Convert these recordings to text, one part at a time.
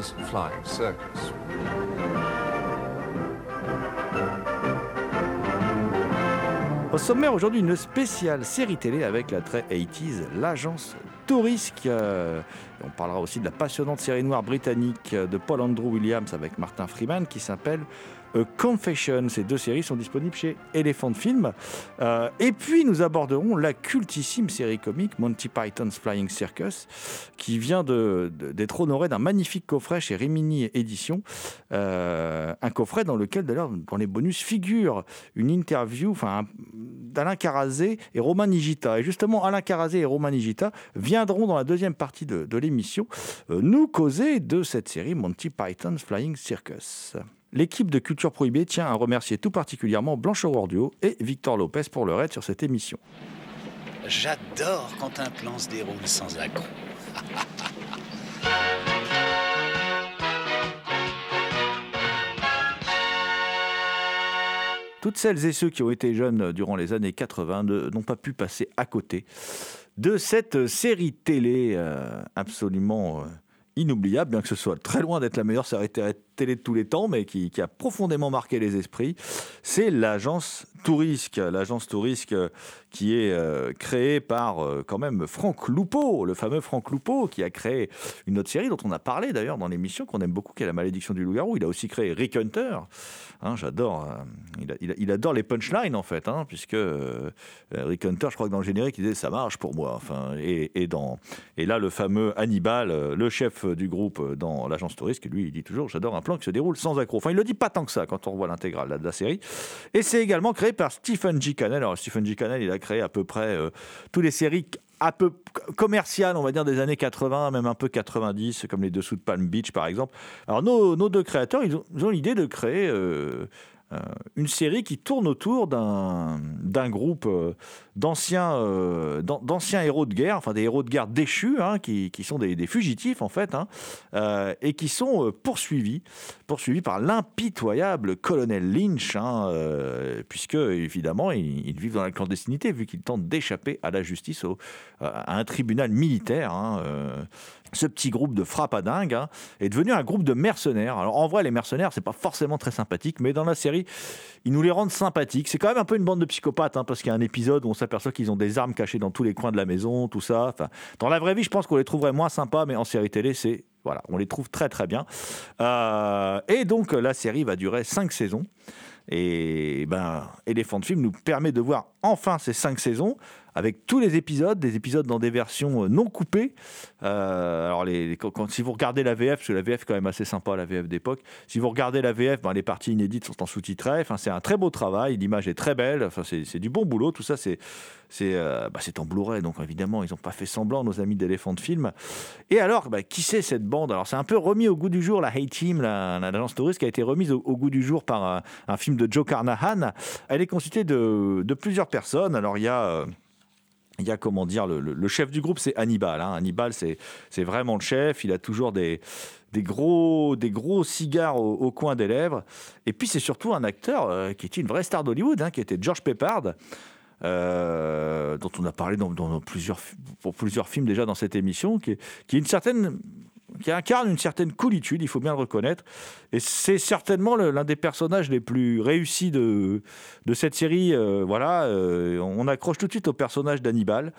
Flying. Au sommaire aujourd'hui, une spéciale série télé avec la très 80s, l'agence Touriste. Euh, on parlera aussi de la passionnante série noire britannique de Paul Andrew Williams avec Martin Freeman qui s'appelle Confession. Ces deux séries sont disponibles chez Elephant Film. Euh, et puis nous aborderons la cultissime série comique Monty Python's Flying Circus qui vient de- de- d'être honorée d'un magnifique coffret chez Rimini Éditions. Euh, un coffret dans lequel d'ailleurs dans les bonus figure une interview d'Alain Carazé et Romain Nigita. Et justement Alain Carazé et Romain Nigita viendront dans la deuxième partie de, de l'émission euh, nous causer de cette série Monty Python's Flying Circus. L'équipe de Culture Prohibée tient à remercier tout particulièrement Blanche Wordio et Victor Lopez pour leur aide sur cette émission. J'adore quand un plan se déroule sans accroc. Toutes celles et ceux qui ont été jeunes durant les années 80 ne- n'ont pas pu passer à côté de cette série télé euh, absolument euh, inoubliable, bien que ce soit très loin d'être la meilleure série té- télé de tous les temps, mais qui, a profondément marqué les esprits. C'est l'agence Tourisque, l'agence Tourisque euh, qui est euh, créée par euh, quand même Franck Loupeau, le fameux Franck Loupeau, qui a créé une autre série dont on a parlé d'ailleurs dans l'émission, qu'on aime beaucoup, qui est La Malédiction du Loup-Garou. Il a aussi créé Rick Hunter. Hein, J'adore. il, adore les punchlines en fait, hein, puisque Rick Hunter, je crois que dans le générique, il disait ça marche pour moi. Enfin, et, dans et là le fameux Hannibal, le chef du groupe dans l'agence touriste, lui, il dit toujours j'adore un plan qui se déroule sans accroc. Enfin, il le dit pas tant que ça quand on revoit l'intégrale de la série. Et c'est également créé par Stephen G. Cannell. Alors Stephen G. Cannell, il a créé à peu près euh, toutes les séries un peu commerciales, on va dire des années 80, même un peu 90, comme les Dessous de Palm Beach par exemple. Alors nos, deux créateurs, ils ont l'idée de créer euh, euh, une série qui tourne autour d'un groupe euh, d'anciens euh, d'an- d'anciens héros de guerre, enfin des héros de guerre déchus, hein, qui, qui sont des, fugitifs en fait, hein, et qui sont poursuivis, poursuivis par l'impitoyable colonel Lynch, hein, puisque évidemment ils, vivent dans la clandestinité vu qu'ils tentent d'échapper à la justice, à un tribunal militaire. Ce petit groupe de frappe dingue hein, est devenu un groupe de mercenaires. Alors en vrai, les mercenaires, c'est pas forcément très sympathique, mais dans la série, ils nous les rendent sympathiques. C'est quand même un peu une bande de psychopathes, hein, parce qu'il y a un épisode où on s'aperçoit qu'ils ont des armes cachées dans tous les coins de la maison, tout ça. Enfin, dans la vraie vie, je pense qu'on les trouverait moins sympas, mais en série télé, c'est voilà, on les trouve très très bien. Euh, et donc la série va durer cinq saisons. Et ben, Elephant Film nous permet de voir enfin ces cinq saisons avec tous les épisodes, des épisodes dans des versions euh, non coupées. Euh, alors, si vous regardez la VF, parce que la VF est quand même assez sympa, la VF d'époque, si vous regardez la VF, ben, les parties inédites sont en sous-titré. Enfin, c'est un très beau travail, l'image est très belle, enfin, c'est du bon boulot. Tout ça, c'est euh, bah, en Blu-ray, donc évidemment, ils n'ont pas fait semblant, nos amis d'Elephant Film. Et alors, bah, qui c'est cette bande? Alors, c'est un peu remis au goût du jour, la Hey Team, la- la- l'agence touriste, qui a été remise au, goût du jour par un, un film de Joe Carnahan. Elle est constituée de, de plusieurs personnes. Alors, il y a. euh, il y a comment dire le, chef du groupe c'est Hannibal hein. Hannibal c'est vraiment le chef il a toujours des des gros des gros cigares au, coin des lèvres et puis c'est surtout un acteur euh, qui était une vraie star d'Hollywood hein, qui était George Peppard euh, dont on a parlé dans, plusieurs pour plusieurs films déjà dans cette émission qui qui est une certaine qui incarne une certaine coolitude, il faut bien le reconnaître. Et c'est certainement l'un des personnages les plus réussis de, de cette série. Euh, voilà, euh, on accroche tout de suite au personnage d'Hannibal.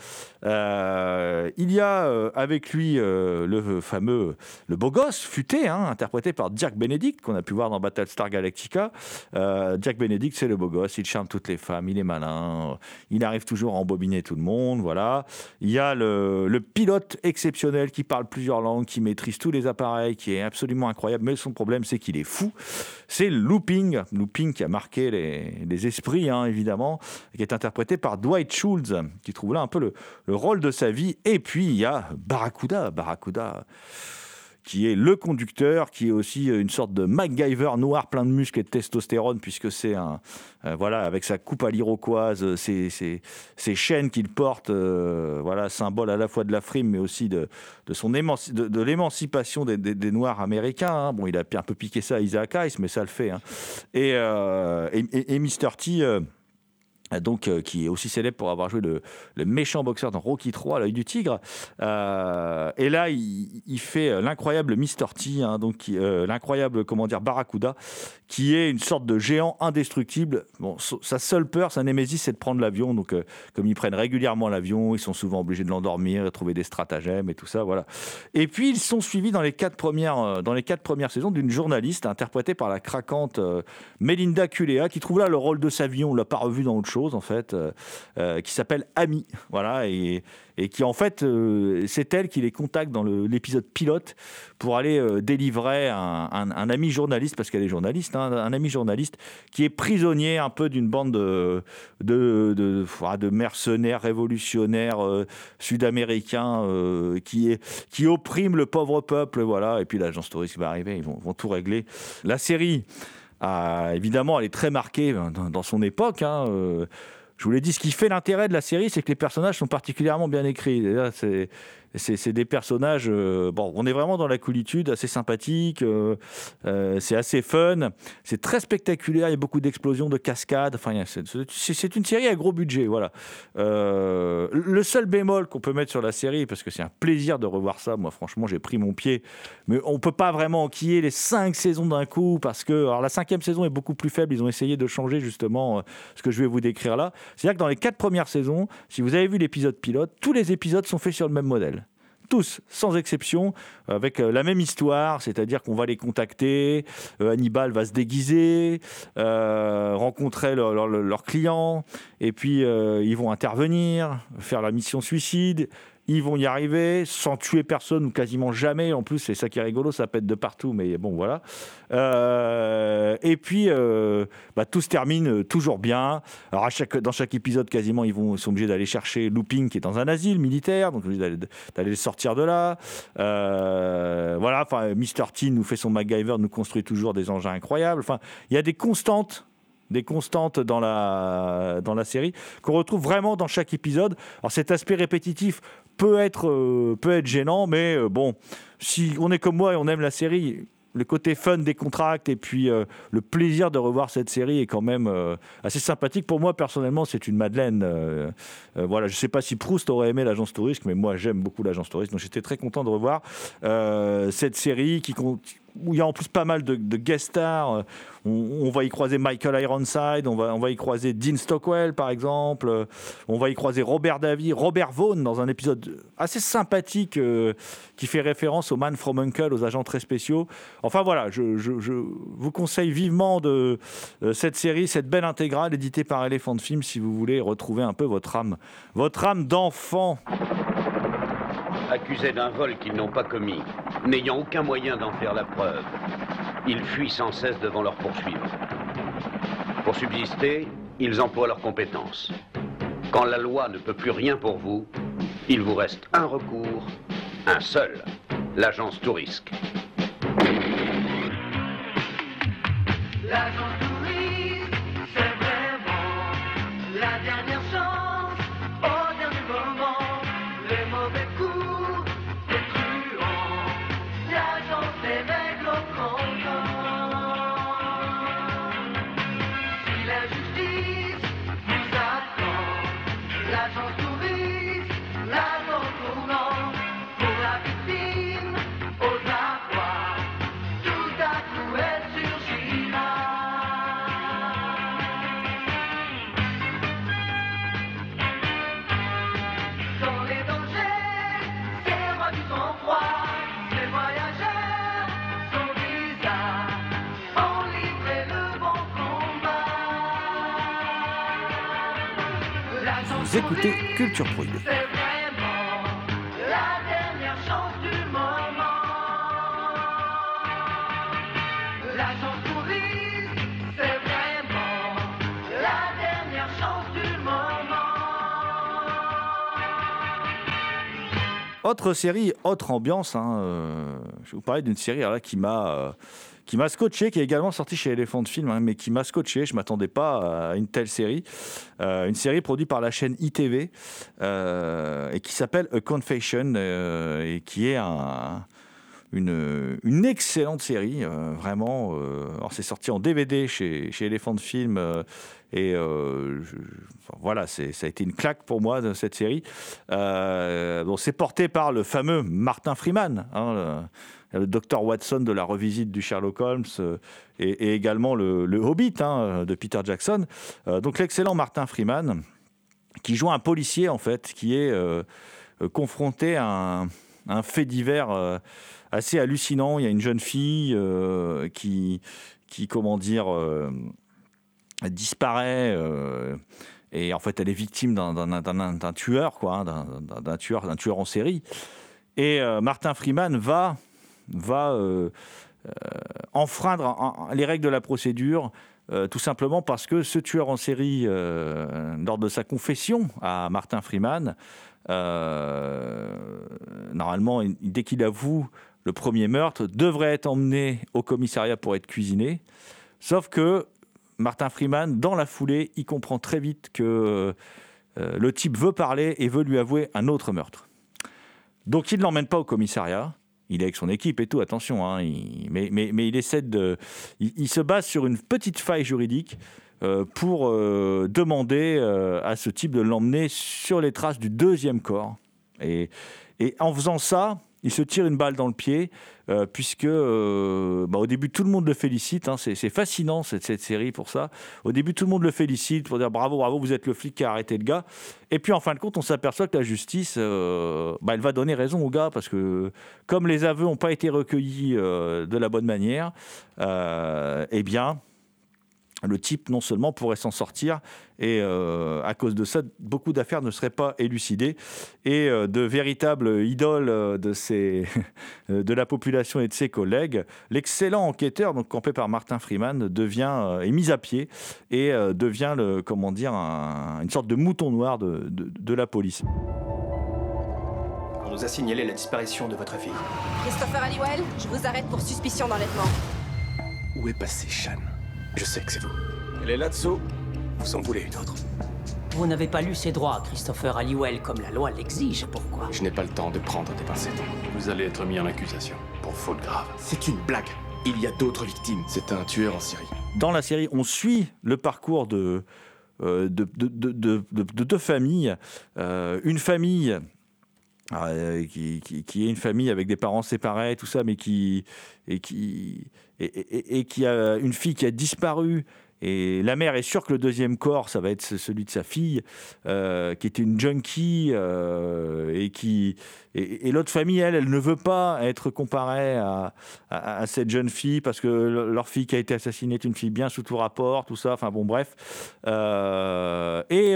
Euh, il y a avec lui le fameux, le beau gosse futé, hein, interprété par Jack Benedict, qu'on a pu voir dans Battlestar Galactica. Jack Benedict, c'est le beau gosse, il charme toutes les femmes, il est malin, il arrive toujours à embobiner tout le monde, voilà. Il y a le, le pilote exceptionnel qui parle plusieurs langues, qui maîtrise tous les appareils, qui est absolument incroyable, mais son problème c'est qu'il est fou. C'est Looping, Looping qui a marqué les, les esprits, hein, évidemment, qui est interprété par Dwight Schultz, qui trouve là un peu le, le rôle de sa vie. Et puis il y a Barracuda, Barracuda qui est le conducteur, qui est aussi une sorte de MacGyver noir plein de muscles et de testostérone, puisque c'est un, euh, voilà, avec sa coupe à l'iroquoise, ses, ses- ses chaînes qu'il porte, euh, voilà, symbole à la fois de la frime, mais aussi de, de son émanci- de, l'émancipation des Noirs américains. hein. Bon, il a un peu piqué ça à Isaac Hayes, mais ça le fait. hein. Et, euh, et, et- et Mr. T. donc, euh, qui est aussi célèbre pour avoir joué le, méchant boxeur dans Rocky 3, l'œil du tigre. Euh, et là, il, fait euh, l'incroyable Mr. T, hein, donc l'incroyable, comment dire, Barracuda, qui est une sorte de géant indestructible. Bon, sa seule peur, sa némésis, c'est de prendre l'avion. Donc, comme ils prennent régulièrement l'avion, ils sont souvent obligés de l'endormir, de trouver des stratagèmes et tout ça, voilà. Et puis, ils sont suivis dans les quatre premières, dans les quatre premières saisons d'une journaliste interprétée par la craquante Melinda Culea, qui trouve là le rôle de sa vie. On l'a pas revu dans autre chose, en fait, euh, euh, qui s'appelle Ami, voilà, et, qui en fait, euh, c'est elle qui les contacte dans l'épisode pilote pour aller délivrer un, ami journaliste, parce qu'elle est journaliste, hein, un ami journaliste qui est prisonnier un peu d'une bande de, de, de, ah, de mercenaires révolutionnaires sud-américains qui, qui oppriment le pauvre peuple, voilà. Et puis l'agence touriste va arriver, ils vont tout régler. La série, ah, évidemment, elle est très marquée dans, son époque. hein, euh, je vous l'ai dit, ce qui fait l'intérêt de la série, c'est que les personnages sont particulièrement bien écrits. C'est c'est des personnages. euh, bon, on est vraiment dans la coolitude, assez sympathique. euh, euh, c'est assez fun. C'est très spectaculaire. Il y a beaucoup d'explosions, de cascades. Enfin, c'est une série à gros budget. Voilà. Le seul bémol qu'on peut mettre sur la série, parce que c'est un plaisir de revoir ça. Moi, franchement, j'ai pris mon pied. Mais on peut pas vraiment enquiller les cinq saisons d'un coup parce que alors la cinquième saison est beaucoup plus faible. Ils ont essayé de changer justement ce que je vais vous décrire là. C'est-à-dire que dans les quatre premières saisons, si vous avez vu l'épisode pilote, tous les épisodes sont faits sur le même modèle tous, sans exception, avec euh, la même histoire, c'est-à-dire qu'on va les contacter, euh, Hannibal va se déguiser, euh, rencontrer leur, leur- leur client, et puis ils vont intervenir, faire la mission suicide. Ils vont y arriver sans tuer personne ou quasiment jamais. En plus, c'est ça qui est rigolo, ça pète de partout, mais bon, voilà. Euh, et puis, euh, bah, tout se termine euh, toujours bien. Alors, dans chaque épisode, quasiment, ils, vont, ils sont obligés d'aller chercher Looping, qui est dans un asile militaire, donc obligés d'aller, d'aller le sortir de là. Euh, voilà, enfin, Mr. T nous fait son MacGyver, nous construit toujours des engins incroyables. Enfin, il y a des constantes des constantes dans la, dans la série qu'on retrouve vraiment dans chaque épisode. Alors cet aspect répétitif peut être, euh, peut être gênant, mais euh, bon, si on est comme moi et on aime la série, le côté fun des contracts et puis euh, le plaisir de revoir cette série est quand même assez sympathique. Pour moi, personnellement, c'est une Madeleine. voilà, je ne sais pas si Proust aurait aimé l'agence touriste, mais moi, j'aime beaucoup l'agence touriste. Donc j'étais très content de revoir cette série qui où il y a en plus pas mal de, guest stars. Euh, On, va y croiser Michael Ironside, on va, on va y croiser Dean Stockwell par exemple, Euh, on va y croiser Robert Davy, Robert Vaughn dans un épisode assez sympathique euh, qui fait référence au Man from Uncle, aux agents très spéciaux. Enfin voilà, je, je- vous conseille vivement de cette série, cette belle intégrale éditée par Elephant Film si vous voulez retrouver un peu votre âme, votre âme d'enfant. Accusés d'un vol qu'ils n'ont pas commis, n'ayant aucun moyen d'en faire la preuve. Ils fuient sans cesse devant leurs poursuivants. Pour subsister, ils emploient leurs compétences. Quand la loi ne peut plus rien pour vous, il vous reste un recours, un seul, l'agence Tourisque. Vous écoutez Culture Prohibée. Autre série, autre ambiance. Hein, euh, je vais vous parler d'une série là, qui m'a euh, qui m'a scotché, qui est également sortie chez Elephant Film, hein, mais qui m'a scotché. Je m'attendais pas à une telle série. Euh, une série produite par la chaîne ITV et qui s'appelle A Confession et qui est un une, excellente série, vraiment. alors c'est sorti en DVD chez, chez Elephant Film et euh, voilà, ça a été une claque pour moi cette série. Euh, bon, c'est porté par le fameux Martin Freeman, hein, le, docteur Watson de la revisite du Sherlock Holmes euh, et, également le, Hobbit hein, de Peter Jackson. donc l'excellent Martin Freeman qui joue un policier en fait, qui est confronté à un, fait divers assez hallucinant. Il y a une jeune fille qui, qui, comment dire, disparaît euh, et en fait elle est victime d'un tueur, quoi, hein, d'un tueur, tueur en série. Et euh, Martin Freeman va, va euh, enfreindre les règles de la procédure. tout simplement parce que ce tueur en série, lors de sa confession à Martin Freeman, normalement, dès qu'il avoue le premier meurtre, devrait être emmené au commissariat pour être cuisiné. Sauf que Martin Freeman, dans la foulée, il comprend très vite que euh, le type veut parler et veut lui avouer un autre meurtre. Donc il ne l'emmène pas au commissariat. Il est avec son équipe et tout, attention. Hein, mais, il essaie de. Il, se base sur une petite faille juridique euh, pour euh, demander à ce type de l'emmener sur les traces du deuxième corps. et en faisant ça, il se tire une balle dans le pied, euh, puisque euh, bah, au début tout le monde le félicite. Hein, c'est fascinant cette, série pour ça. Au début tout le monde le félicite pour dire bravo, bravo, vous êtes le flic qui a arrêté le gars. Et puis en fin de compte, on s'aperçoit que la justice, euh, bah, va donner raison au gars parce que comme les aveux n'ont pas été recueillis de la bonne manière, eh bien le type non seulement pourrait s'en sortir, et euh, à cause de ça, beaucoup d'affaires ne seraient pas élucidées, et euh, de véritables idoles euh, de, ces, de la population et de ses collègues, l'excellent enquêteur, donc campé par Martin Freeman, devient est mis à pied et devient le, comment dire, une sorte de mouton noir de, de la police. On nous a signalé la disparition de votre fille. Christopher Halliwell, je vous arrête pour suspicion d'enlèvement. Où est passé Shan je sais que c'est vous. Elle est là-dessous. Vous en voulez une autre? Vous n'avez pas lu ses droits, Christopher Halliwell, comme la loi l'exige. Pourquoi? Je n'ai pas le temps de prendre des pincettes. Vous allez être mis en accusation pour faute grave. C'est une blague. Il y a d'autres victimes. C'est un tueur en série. Dans la série, on suit le parcours de, euh, de, deux familles. Euh, une famille euh, qui, qui, est une famille avec des parents séparés, tout ça, mais qui, et qui, et, qui a une fille qui a disparu. Et la mère est sûre que le deuxième corps, ça va être celui de sa fille, euh, qui était une junkie, euh, et qui et, l'autre famille, elle, elle ne veut pas être comparée à, à, cette jeune fille parce que leur fille qui a été assassinée est une fille bien sous tout rapport, tout ça. Enfin bon, bref. Euh, et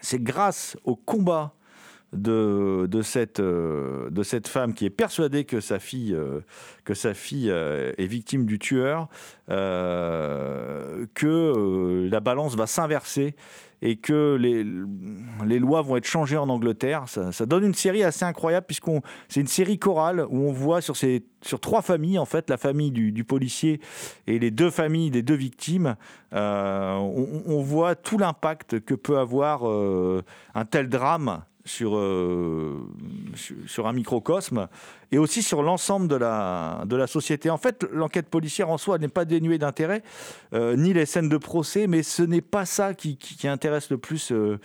c'est grâce au combat de, cette, euh, de cette femme qui est persuadée que sa fille, euh, que sa fille euh, est victime du tueur, que la balance va s'inverser et que les, les lois vont être changées en Angleterre. Ça, donne une série assez incroyable puisqu'on c'est une série chorale où on voit sur ces sur trois familles en fait la famille du, policier et les deux familles des deux victimes. on, voit tout l'impact que peut avoir un tel drame sur, euh, sur un microcosme et aussi sur l'ensemble de la, de société. En fait, l'enquête policière en soi n'est pas dénuée d'intérêt, euh, ni les scènes de procès, mais ce n'est pas ça qui, intéresse le plus euh,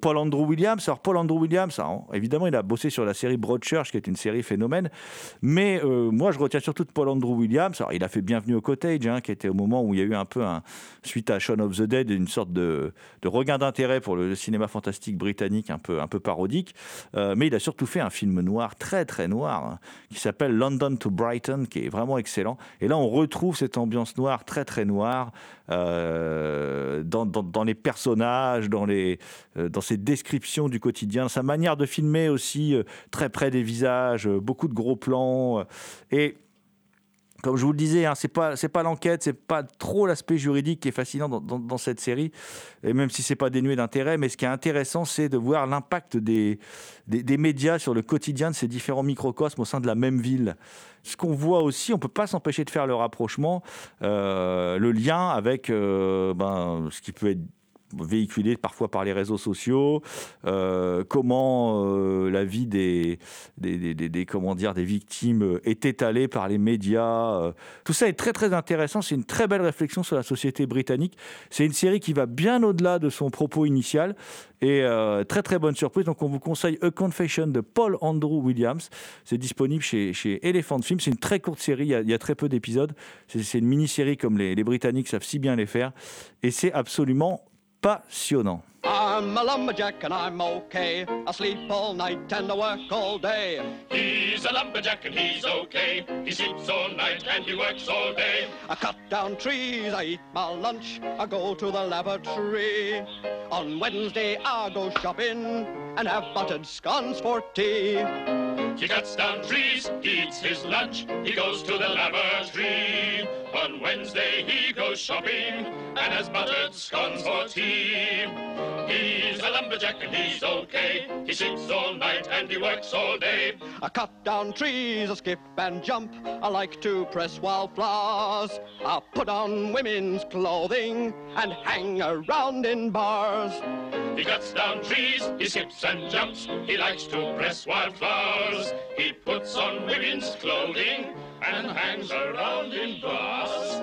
Paul Andrew Williams. Alors Paul Andrew Williams, hein, évidemment, il a bossé sur la série Broadchurch, qui est une série phénomène. Mais euh, moi, je retiens surtout de Paul Andrew Williams. Alors, il a fait Bienvenue au Cottage, hein, qui était au moment où il y a eu un peu, un, suite à Shaun of the Dead, une sorte de, regain d'intérêt pour le, cinéma fantastique britannique, un peu, un peu parodique. Euh, mais il a surtout fait un film noir, très très noir, hein, qui s'appelle London to Brighton, qui est vraiment excellent. Et là, on retrouve cette ambiance noire, très très noire, dans, dans, les personnages, dans, les, dans ces description du quotidien, sa manière de filmer aussi euh, très près des visages, euh, beaucoup de gros plans. Euh, et comme je vous le disais, hein, c'est pas c'est pas l'enquête, c'est pas trop l'aspect juridique qui est fascinant dans, cette série, et même si c'est pas dénué d'intérêt. Mais ce qui est intéressant, c'est de voir l'impact des, des, médias sur le quotidien de ces différents microcosmes au sein de la même ville. Ce qu'on voit aussi, on peut pas s'empêcher de faire le rapprochement, le lien avec ben, ce qui peut être véhiculé parfois par les réseaux sociaux, euh, comment euh, la vie des, des, comment dire, des victimes est étalée par les médias. Euh. Tout ça est très très intéressant, c'est une très belle réflexion sur la société britannique. C'est une série qui va bien au-delà de son propos initial et très très bonne surprise. Donc on vous conseille A Confession de Paul Andrew Williams. C'est disponible chez, chez Elephant Film. C'est une très courte série, il y a, très peu d'épisodes. C'est une mini-série comme les Britanniques savent si bien les faire. Et c'est absolument passionnant. I'm a lumberjack and I'm okay. I sleep all night and I work all day. He's a lumberjack and he's okay. He sleeps all night and he works all day. I cut down trees, I eat my lunch, I go to the laboratory. On Wednesday I go shopping and have buttered scones for tea. He cuts down trees, he eats his lunch, he goes to the lavatory. On Wednesday he goes shopping and has buttered scones for tea. He's a lumberjack and he's okay. He sleeps all night and he works all day. I cut down trees, I skip and jump. I like to press wildflowers. I put on women's clothing and hang around in bars. He cuts down trees, he skips and jumps. He likes to press wildflowers. He puts on women's clothing and hangs around in bars.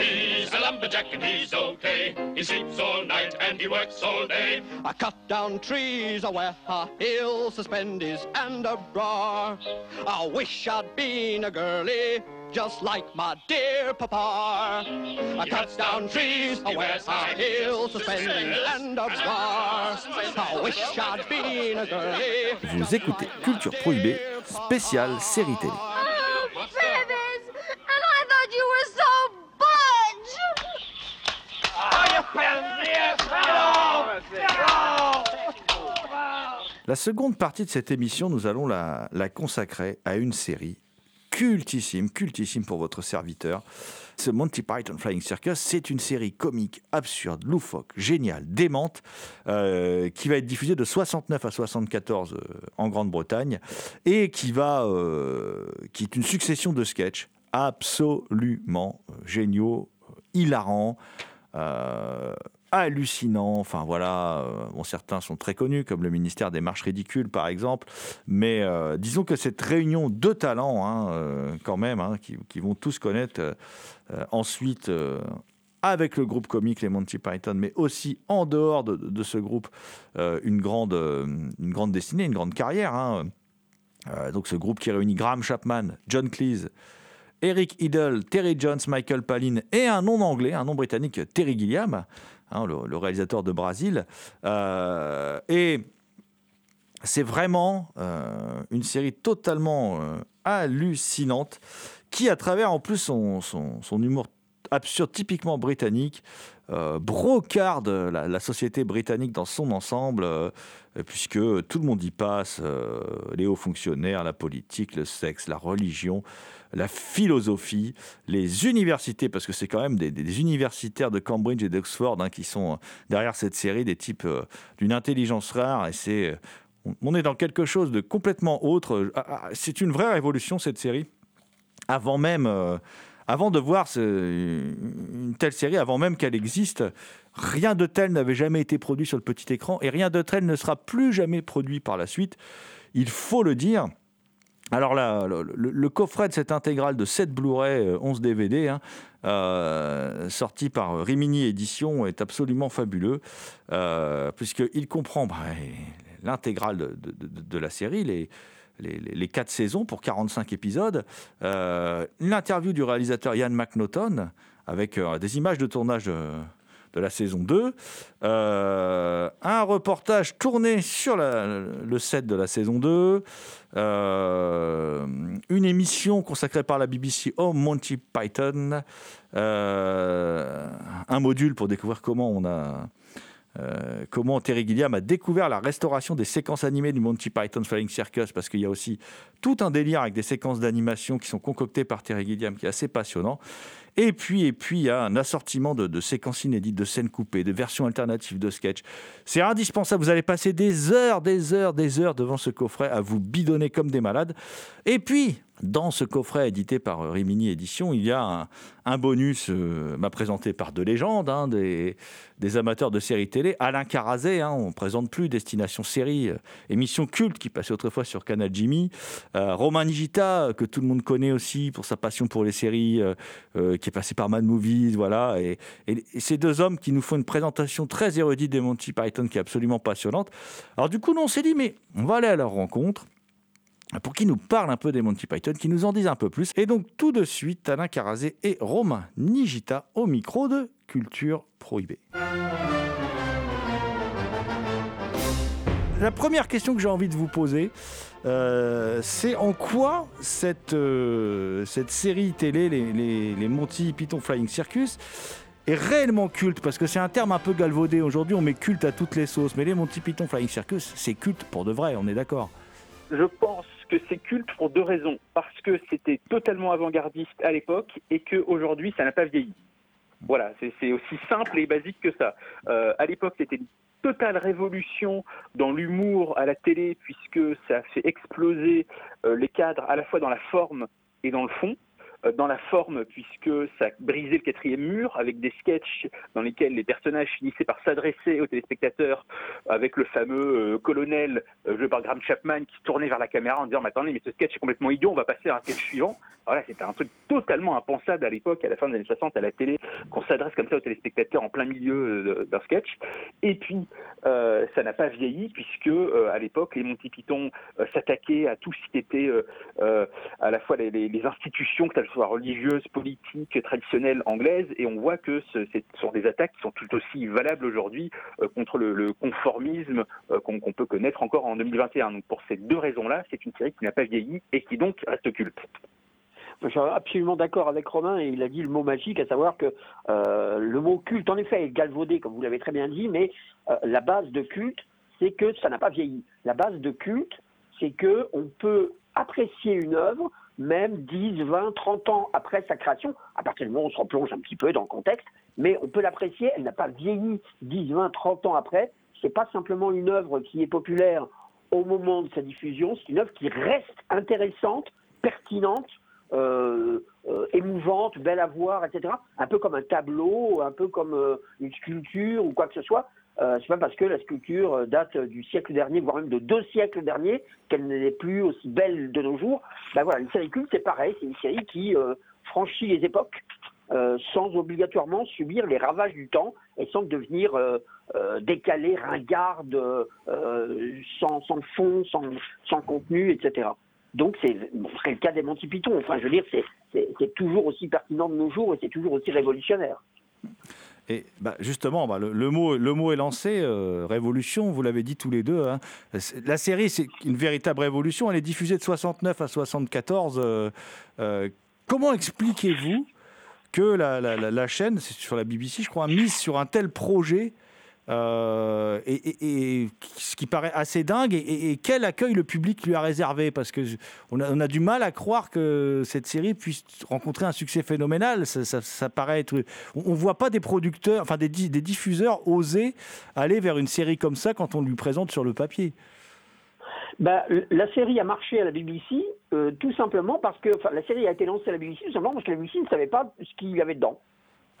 He's a lumberjack and he's okay. He sleeps all night and he works all day. I cut down trees, I wear a heel, suspenders and a bra. I wish I'd been a girlie just like my dear papa. I cut down trees, I wear high heels, suspenders and a bar. I wish I'd been a girlie. Vous écoutez Culture Prohibée, spéciale série télé. La seconde partie de cette émission, nous allons la, consacrer à une série cultissime, cultissime pour votre serviteur. Ce Monty Python Flying Circus, c'est une série comique, absurde, loufoque, géniale, démente, euh, qui va être diffusée de 69 à 74 euh, en Grande-Bretagne et qui va, euh, qui est une succession de sketchs absolument géniaux, hilarants hallucinant. Enfin voilà, euh, certains sont très connus, comme le ministère des Marches Ridicules par exemple. Mais euh, disons que cette réunion de talents, hein, euh, quand même, hein, qui, vont tous connaître ensuite avec le groupe comique les Monty Python, mais aussi en dehors de, ce groupe, une, grande, une grande destinée, une grande carrière. Hein. donc ce groupe qui réunit Graham Chapman, John Cleese, Eric Idle, Terry Jones, Michael Palin et un nom anglais, un nom britannique, Terry Gilliam. Hein, le, réalisateur de Brasil. Euh, et c'est vraiment euh, une série totalement euh, hallucinante qui, à travers en plus son, son, humour absurde, typiquement britannique, brocarde la, société britannique dans son ensemble, puisque tout le monde y passe, les hauts fonctionnaires, la politique, le sexe, la religion la philosophie, les universités, parce que c'est quand même des, universitaires de Cambridge et d'Oxford hein, qui sont euh, derrière cette série, des types euh, d'une intelligence rare, et c'est euh, on est dans quelque chose de complètement autre. Ah, ah, c'est une vraie révolution cette série. Avant même, avant de voir une telle série, avant même qu'elle existe, rien de tel n'avait jamais été produit sur le petit écran et rien de tel ne sera plus jamais produit par la suite. Il faut le dire. Alors là, le, coffret de cette intégrale de 7 Blu-ray, euh, 11 DVD, hein, euh, sorti par Rimini Édition, est absolument fabuleux, euh, puisqu'il comprend bah, l'intégrale de, la série, les, quatre saisons pour 45 épisodes, euh, l'interview du réalisateur Ian McNaughton, avec euh, des images de tournage de, de la saison 2, euh, un reportage tourné sur le set de la saison 2, euh, une émission consacrée par la BBC au Monty Python, euh, un module pour découvrir comment on a euh, comment Terry Gilliam a découvert la restauration des séquences animées du Monty Python Flying Circus, parce qu'il y a aussi tout un délire avec des séquences d'animation qui sont concoctées par Terry Gilliam, qui est assez passionnant. Et puis, et puis, il y a un assortiment de, de séquences inédites, de scènes coupées, de versions alternatives de sketchs. C'est indispensable. Vous allez passer des heures, des heures, des heures devant ce coffret à vous bidonner comme des malades. Et puis, dans ce coffret édité par euh, Rimini Édition, il y a un, bonus euh, présenté par deux légendes, hein, des, amateurs de séries télé. Alain Carazé, hein, on ne présente plus Destination Série, euh, émission culte qui passait autrefois sur Canal Jimmy. Euh, Romain Nigita, euh, que tout le monde connaît aussi pour sa passion pour les séries, qui est passé par Mad Movies, voilà. Et- et ces deux hommes qui nous font une présentation très érudite des Monty Python qui est absolument passionnante. Alors du coup, nous, on s'est dit, mais on va aller à leur rencontre pour qu'ils nous parlent un peu des Monty Python, qu'ils nous en disent un peu plus. Et donc, tout de suite, Alain Carazé et Romain Nigita au micro de Culture Prohibée. La première question que j'ai envie de vous poser, euh, c'est en quoi cette, euh, cette série télé, les, les- les Monty Python Flying Circus, est réellement culte? Parce que c'est un terme un peu galvaudé. Aujourd'hui, on met culte à toutes les sauces. Mais les Monty Python Flying Circus, c'est culte pour de vrai, on est d'accord? Je pense que c'est culte pour deux raisons. Parce que c'était totalement avant-gardiste à l'époque et qu'aujourd'hui, ça n'a pas vieilli. Voilà, c'est aussi simple et basique que ça. Euh, à l'époque, c'était une totale révolution dans l'humour à la télé, puisque ça a fait exploser euh, les cadres à la fois dans la forme et dans le fond. Euh, Dans la forme, puisque ça brisé le quatrième mur avec des sketchs dans lesquels les personnages finissaient par s'adresser aux téléspectateurs avec le fameux euh, colonel euh, joué par Graham Chapman qui tournait vers la caméra en disant mais attendez mais ce sketch est complètement idiot on va passer à un sketch suivant. Voilà c'était un truc totalement impensable à l'époque à la fin des années 60 à la télé qu'on s'adresse comme ça aux téléspectateurs en plein milieu d'un sketch. Et puis euh, ça n'a pas vieilli puisque euh, à l'époque les Monty Python s'attaquaient à tout ce qui était à la fois les, les- institutions que soit religieuses politiques traditionnelles anglaises et on voit que ce, sont des attaques qui sont tout aussi valables aujourd'hui euh, contre le, conformisme euh, qu'on peut connaître encore en 2021. Donc pour ces deux raisons-là, c'est une série qui n'a pas vieilli et qui donc reste culte. Je suis absolument d'accord avec Romain et il a dit le mot magique, à savoir que euh, le mot culte, en effet, est galvaudé, comme vous l'avez très bien dit, mais la base de culte, c'est que ça n'a pas vieilli. La base de culte, c'est que on peut apprécier une œuvre même 10, 20, 30 ans après sa création, à partir du moment où on se replonge un petit peu dans le contexte, mais on peut l'apprécier, elle n'a pas vieilli 10, 20, 30 ans après. C'est pas simplement une œuvre qui est populaire au moment de sa diffusion, c'est une œuvre qui reste intéressante, pertinente, euh, euh, émouvante, belle à voir, etc. Un peu comme un tableau, un peu comme euh, une sculpture ou quoi que ce soit. Euh, c'est pas parce que la sculpture euh, date du siècle dernier, voire même de deux siècles derniers, qu'elle n'est plus aussi belle de nos jours. Ben voilà, une série culte, c'est pareil, c'est une série qui euh, franchit les époques euh, sans obligatoirement subir les ravages du temps et sans devenir décalée, ringarde, sans, fond, sans, sans contenu, etc. Donc c'est le cas des Monty Python. Enfin, je veux dire, c'est toujours aussi pertinent de nos jours et c'est toujours aussi révolutionnaire. Et bah, justement, bah, le, mot, est lancé, euh, révolution, vous l'avez dit tous les deux. hein. La série, c'est une véritable révolution. Elle est diffusée de 69 à 74. euh, euh, comment expliquez-vous que la, la- chaîne, c'est sur la BBC, je crois, mise sur un tel projet euh, et, et- et ce qui paraît assez dingue, et, quel accueil le public lui a réservé? Parce que je- on a, on a du mal à croire que cette série puisse rencontrer un succès phénoménal. Ça, ça- ça paraît être. On, on voit pas des producteurs, enfin des, des diffuseurs oser aller vers une série comme ça quand on lui présente sur le papier. Bah, la série a marché à la BBC euh, tout simplement parce que enfin, la série a été lancée à la BBC tout simplement parce que la BBC ne savait pas ce qu'il y avait dedans.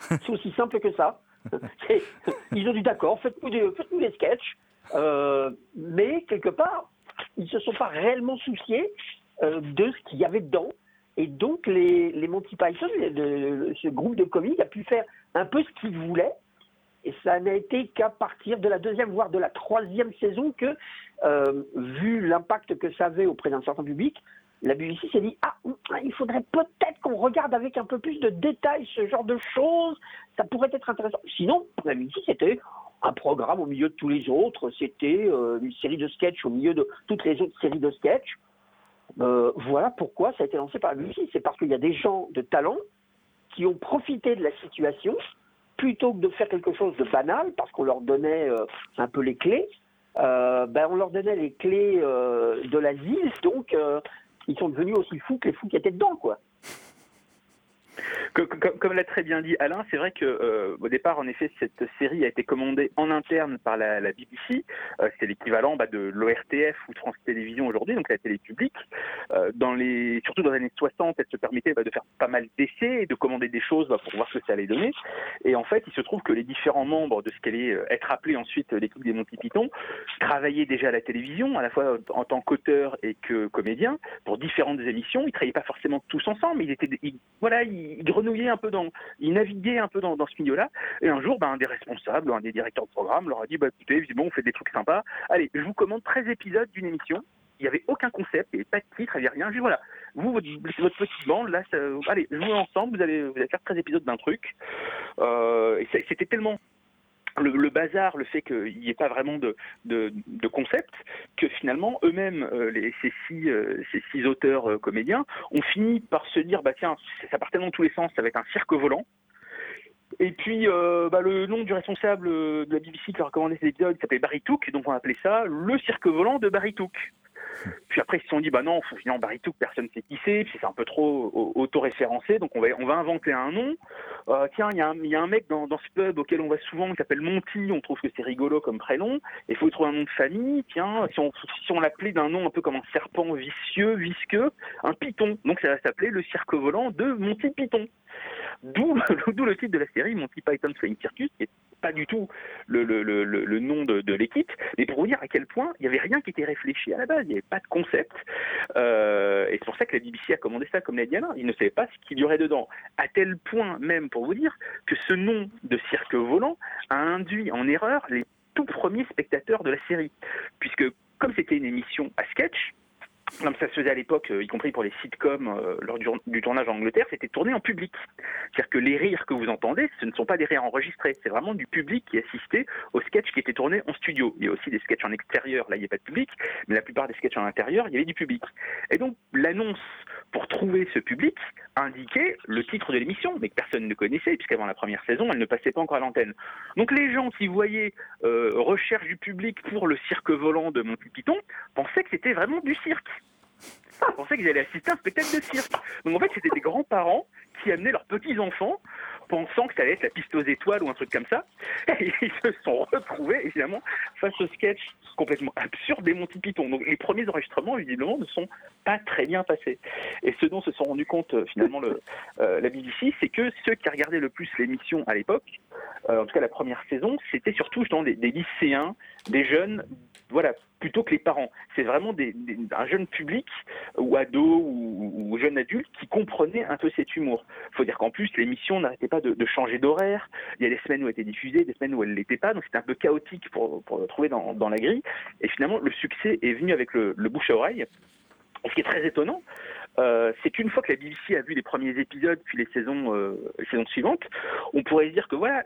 C'est aussi simple que ça. Ils ont dit d'accord, faites-nous des, des sketchs, euh, mais quelque part, ils ne se sont pas réellement souciés euh, de ce qu'il y avait dedans. Et donc, les, Monty Python, ce groupe de comiques, a pu faire un peu ce qu'il voulait. Et ça n'a été qu'à partir de la deuxième, voire de la troisième saison que, euh, vu l'impact que ça avait auprès d'un certain public, la BBC s'est dit ah il faudrait peut-être qu'on regarde avec un peu plus de détails ce genre de choses. Ça pourrait être intéressant. Sinon la BBC c'était un programme au milieu de tous les autres. C'était euh, une série de sketchs au milieu de toutes les autres séries de sketchs. Euh, voilà pourquoi ça a été lancé par la BBC c'est parce qu'il y a des gens de talent qui ont profité de la situation plutôt que de faire quelque chose de banal parce qu'on leur donnait euh, un peu les clés. Ben, on leur donnait les clés de l'asile, donc ils sont devenus aussi fous que les fous qui étaient dedans, quoi. Comme, l'a très bien dit Alain, c'est vrai que euh, au départ, en effet, cette série a été commandée en interne par la, BBC. Euh, c'est l'équivalent bah, de l'ORTF ou France Télévisions aujourd'hui, donc la télé publique. Euh, surtout dans les années 60, elle se permettait bah, de faire pas mal d'essais et de commander des choses bah, pour voir ce que ça allait donner. Et en fait, il se trouve que les différents membres de ce qu'allait être appelé ensuite l'équipe des Monty Python travaillaient déjà à la télévision, à la fois en tant qu'auteur et que comédien, pour différentes émissions. Ils travaillaient pas forcément tous ensemble, ils étaient, voilà, ils, ils grenouillaient un peu dans, ils naviguaient un peu dans, dans ce milieu-là. Et un jour, ben, un des responsables, un des directeurs de programme leur a dit, bah, écoutez, bon, on fait des trucs sympas. Allez, je vous commande 13 épisodes d'une émission. Il n'y avait aucun concept, il n'y avait pas de titre, il n'y avait rien. Je dis, voilà, vous, votre, petite bande, là, ça- allez, jouez ensemble, vous allez, vous allez faire 13 épisodes d'un truc. Euh, et c'était tellement le, bazar, le fait qu'il n'y ait pas vraiment de, concept, que finalement eux-mêmes, euh, ces, six, euh, ces six auteurs euh, comédiens, ont fini par se dire bah tiens, ça part tellement dans tous les sens, ça va être un cirque volant. Et puis bah, le nom du responsable de la BBC qui a commandé cet épisode s'appelait Barry Took, donc on appelait ça le cirque volant de Barry Took. Puis après, ils se sont dit, bah non, faut finalement Barry Took, personne ne sait qui c'est, puis c'est un peu trop au- auto-référencé, donc on va, on va inventer un nom. Euh, tiens, il y, il y a un mec dans, dans ce pub auquel on va souvent qui s'appelle Monty, on trouve que c'est rigolo comme prénom, et il faut trouver un nom de famille. Tiens, si on, si on l'appelait d'un nom un peu comme un serpent vicieux, visqueux, un python. Donc ça va s'appeler le cirque volant de Monty Python. D'où le titre de la série, Monty Python Flying Circus, qui est pas du tout le, nom de, de l'équipe, mais pour vous dire à quel point il n'y avait rien qui était réfléchi à la base, il n'y avait pas de concept. Euh, et c'est pour ça que la BBC a commandé ça comme l'a dit Alain. Ils ne savaient pas ce qu'il y aurait dedans. À tel point même, pour vous dire, que ce nom de cirque volant a induit en erreur les tout premiers spectateurs de la série. Puisque comme c'était une émission à sketch, comme ça se faisait à l'époque, euh, y compris pour les sitcoms euh, lors du, tournage en Angleterre, c'était tourné en public. C'est-à-dire que les rires que vous entendez, ce ne sont pas des rires enregistrés, c'est vraiment du public qui assistait aux sketchs qui étaient tournés en studio. Il y a aussi des sketchs en extérieur, là il n'y a pas de public, mais la plupart des sketchs en intérieur, il y avait du public. Et donc l'annonce pour trouver ce public indiquait le titre de l'émission, mais que personne ne connaissait, puisqu'avant la première saison, elle ne passait pas encore à l'antenne. Donc les gens qui voyaient euh, recherche du public pour le cirque volant de Monty Python pensaient que c'était vraiment du cirque. Ils pensaient qu'ils allaient assister à un spectacle de cirque. Donc en fait, c'était des grands-parents qui amenaient leurs petits-enfants pensant que ça allait être la piste aux étoiles ou un truc comme ça. Et ils se sont retrouvés, évidemment, face au sketch complètement absurde des Monty Python. Donc les premiers enregistrements, visiblement, ne sont pas très bien passés. Et ce dont se sont rendus compte, euh, finalement, le, euh, la BBC, c'est que ceux qui regardaient le plus l'émission à l'époque, euh, en tout cas la première saison, c'était surtout des, des lycéens, des jeunes, voilà, plutôt que les parents. C'est vraiment un jeune public ou ado ou, ou jeune adulte qui comprenait un peu cet humour. Il faut dire qu'en plus, l'émission n'arrêtait pas de, changer d'horaire. Il y a des semaines où elle était diffusée, des semaines où elle ne l'était pas. Donc c'était un peu chaotique pour, le trouver dans, la grille. Et finalement, le succès est venu avec le, le bouche à oreille. Ce qui est très étonnant, euh, c'est qu'une fois que la BBC a vu les premiers épisodes, puis les saisons, euh, suivantes, on pourrait dire que voilà,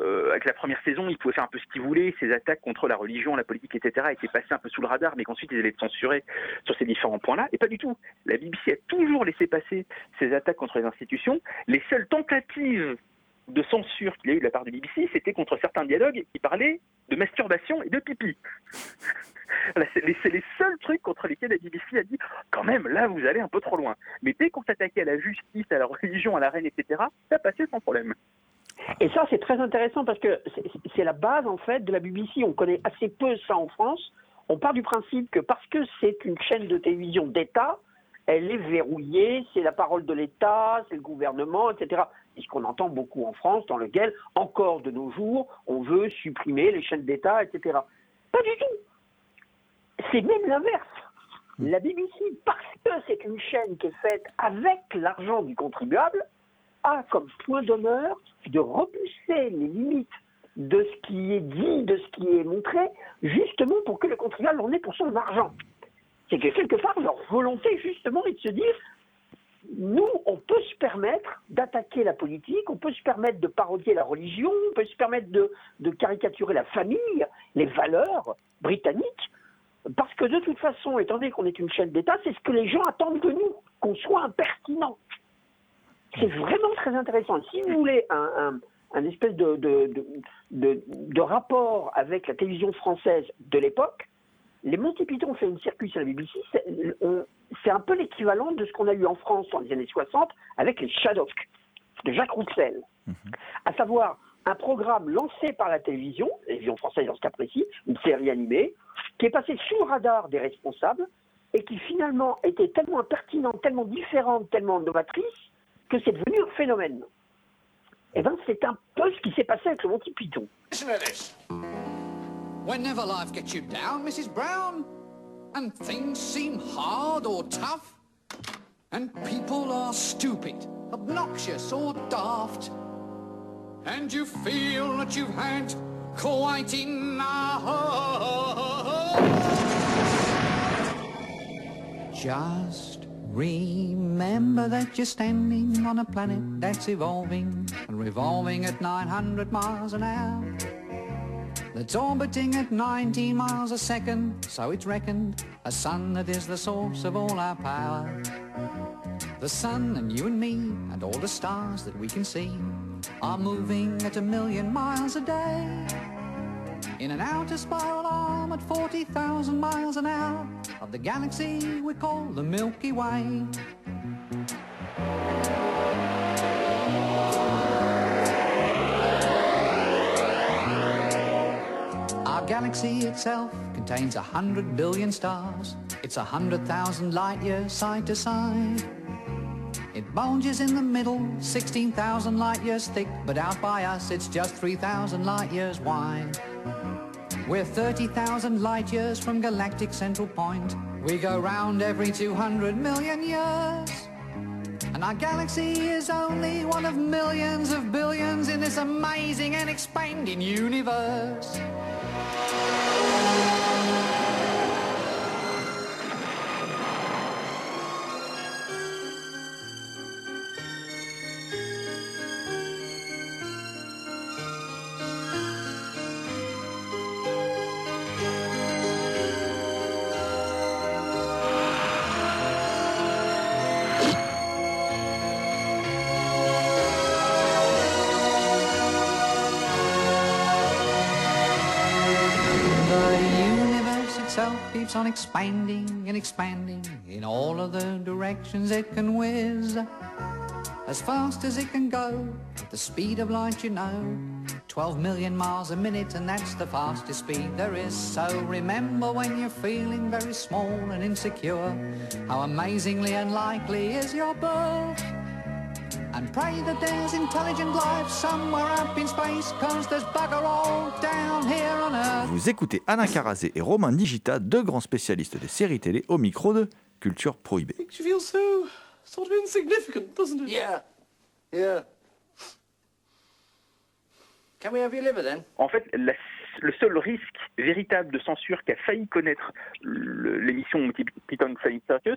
euh, avec la première saison, il pouvait faire un peu ce qu'il voulait, ses attaques contre la religion, la politique, etc., étaient passées un peu sous le radar, mais qu'ensuite ils allaient être censurés sur ces différents points-là. Et pas du tout. La BBC a toujours laissé passer ces attaques contre les institutions. Les seules tentatives de censure qu'il y a eu de la part de BBC, c'était contre certains dialogues qui parlaient de masturbation et de pipi. C'est les, c'est seuls trucs contre lesquels la BBC a dit quand même, là, vous allez un peu trop loin. Mais dès qu'on s'attaquait à la justice, à la religion, à la reine, etc., ça passait sans problème. Et ça, c'est très intéressant parce que c'est- c'est la base, en fait, de la BBC. On connaît assez peu ça en France. On part du principe que parce que c'est une chaîne de télévision d'État, elle est verrouillée, c'est la parole de l'État, c'est le gouvernement, etc. Et ce qu'on entend beaucoup en France, dans lequel, encore de nos jours, on veut supprimer les chaînes d'État, etc. Pas du tout. C'est même l'inverse. La BBC, parce que c'est une chaîne qui est faite avec l'argent du contribuable, a comme point d'honneur de repousser les limites de ce qui est dit, de ce qui est montré, justement pour que le contribuable en ait pour son argent. C'est que quelque part, leur volonté, justement, est de se dire nous, on peut se permettre d'attaquer la politique, on peut se permettre de parodier la religion, on peut se permettre de, de caricaturer la famille, les valeurs britanniques, parce que de toute façon, étant donné qu'on est une chaîne d'État, c'est ce que les gens attendent de nous, qu'on soit impertinent. C'est vraiment très intéressant. Si vous voulez un, un, un espèce de, de, de, de, rapport avec la télévision française de l'époque, les Monty Python fait une circuit sur la BBC, c'est un peu l'équivalent de ce qu'on a eu en France dans les années 60 avec les Shadocks de Jacques Roussel. À savoir un programme lancé par la télévision, la télévision française dans ce cas précis, une série animée, qui est passée sous le radar des responsables et qui finalement était tellement pertinente, tellement différente, tellement novatrice, que c'est devenu un phénomène. Eh bien, c'est un peu ce qui s'est passé avec le Monty Python. Whenever life gets you down, Mrs. Brown, and things seem hard or tough, and people are stupid, obnoxious or daft, and you feel that you've had quite enough. Just remember that you're standing on a planet that's evolving and revolving at 900 miles an hour. That's orbiting at 19 miles a second, so it's reckoned a sun that is the source of all our power. The sun and you and me and all the stars that we can see are moving at a million miles a day. In an outer spiral arm at 40,000 miles an hour of the galaxy we call the Milky Way. Our galaxy itself contains a hundred billion stars. It's a hundred thousand light years side to side. Bulges in the middle, 16,000 light years thick, but out by us it's just 3,000 light years wide. We're 30,000 light years from galactic central point. We go round every 200 million years. And our galaxy is only one of millions of billions in this amazing and expanding universe. Keeps on expanding and expanding in all of the directions it can whiz. As fast as it can go, at the speed of light, you know. 12 million miles a minute, and that's the fastest speed there is. So remember when you're feeling very small and insecure, how amazingly unlikely is your birth. And pray that there's intelligent life somewhere up in space, cause there's bugger all down here on Earth. Vous écoutez Alain Carazé et Romain Digita, deux grands spécialistes des séries télé, au micro de Culture Prohibée. Makes you feel so sort of insignificant, doesn't it? Yeah. Yeah. Can we have your liver then? En fait, la- le seul risque véritable de censure qu'a failli connaître l'émission Python Flying Circus,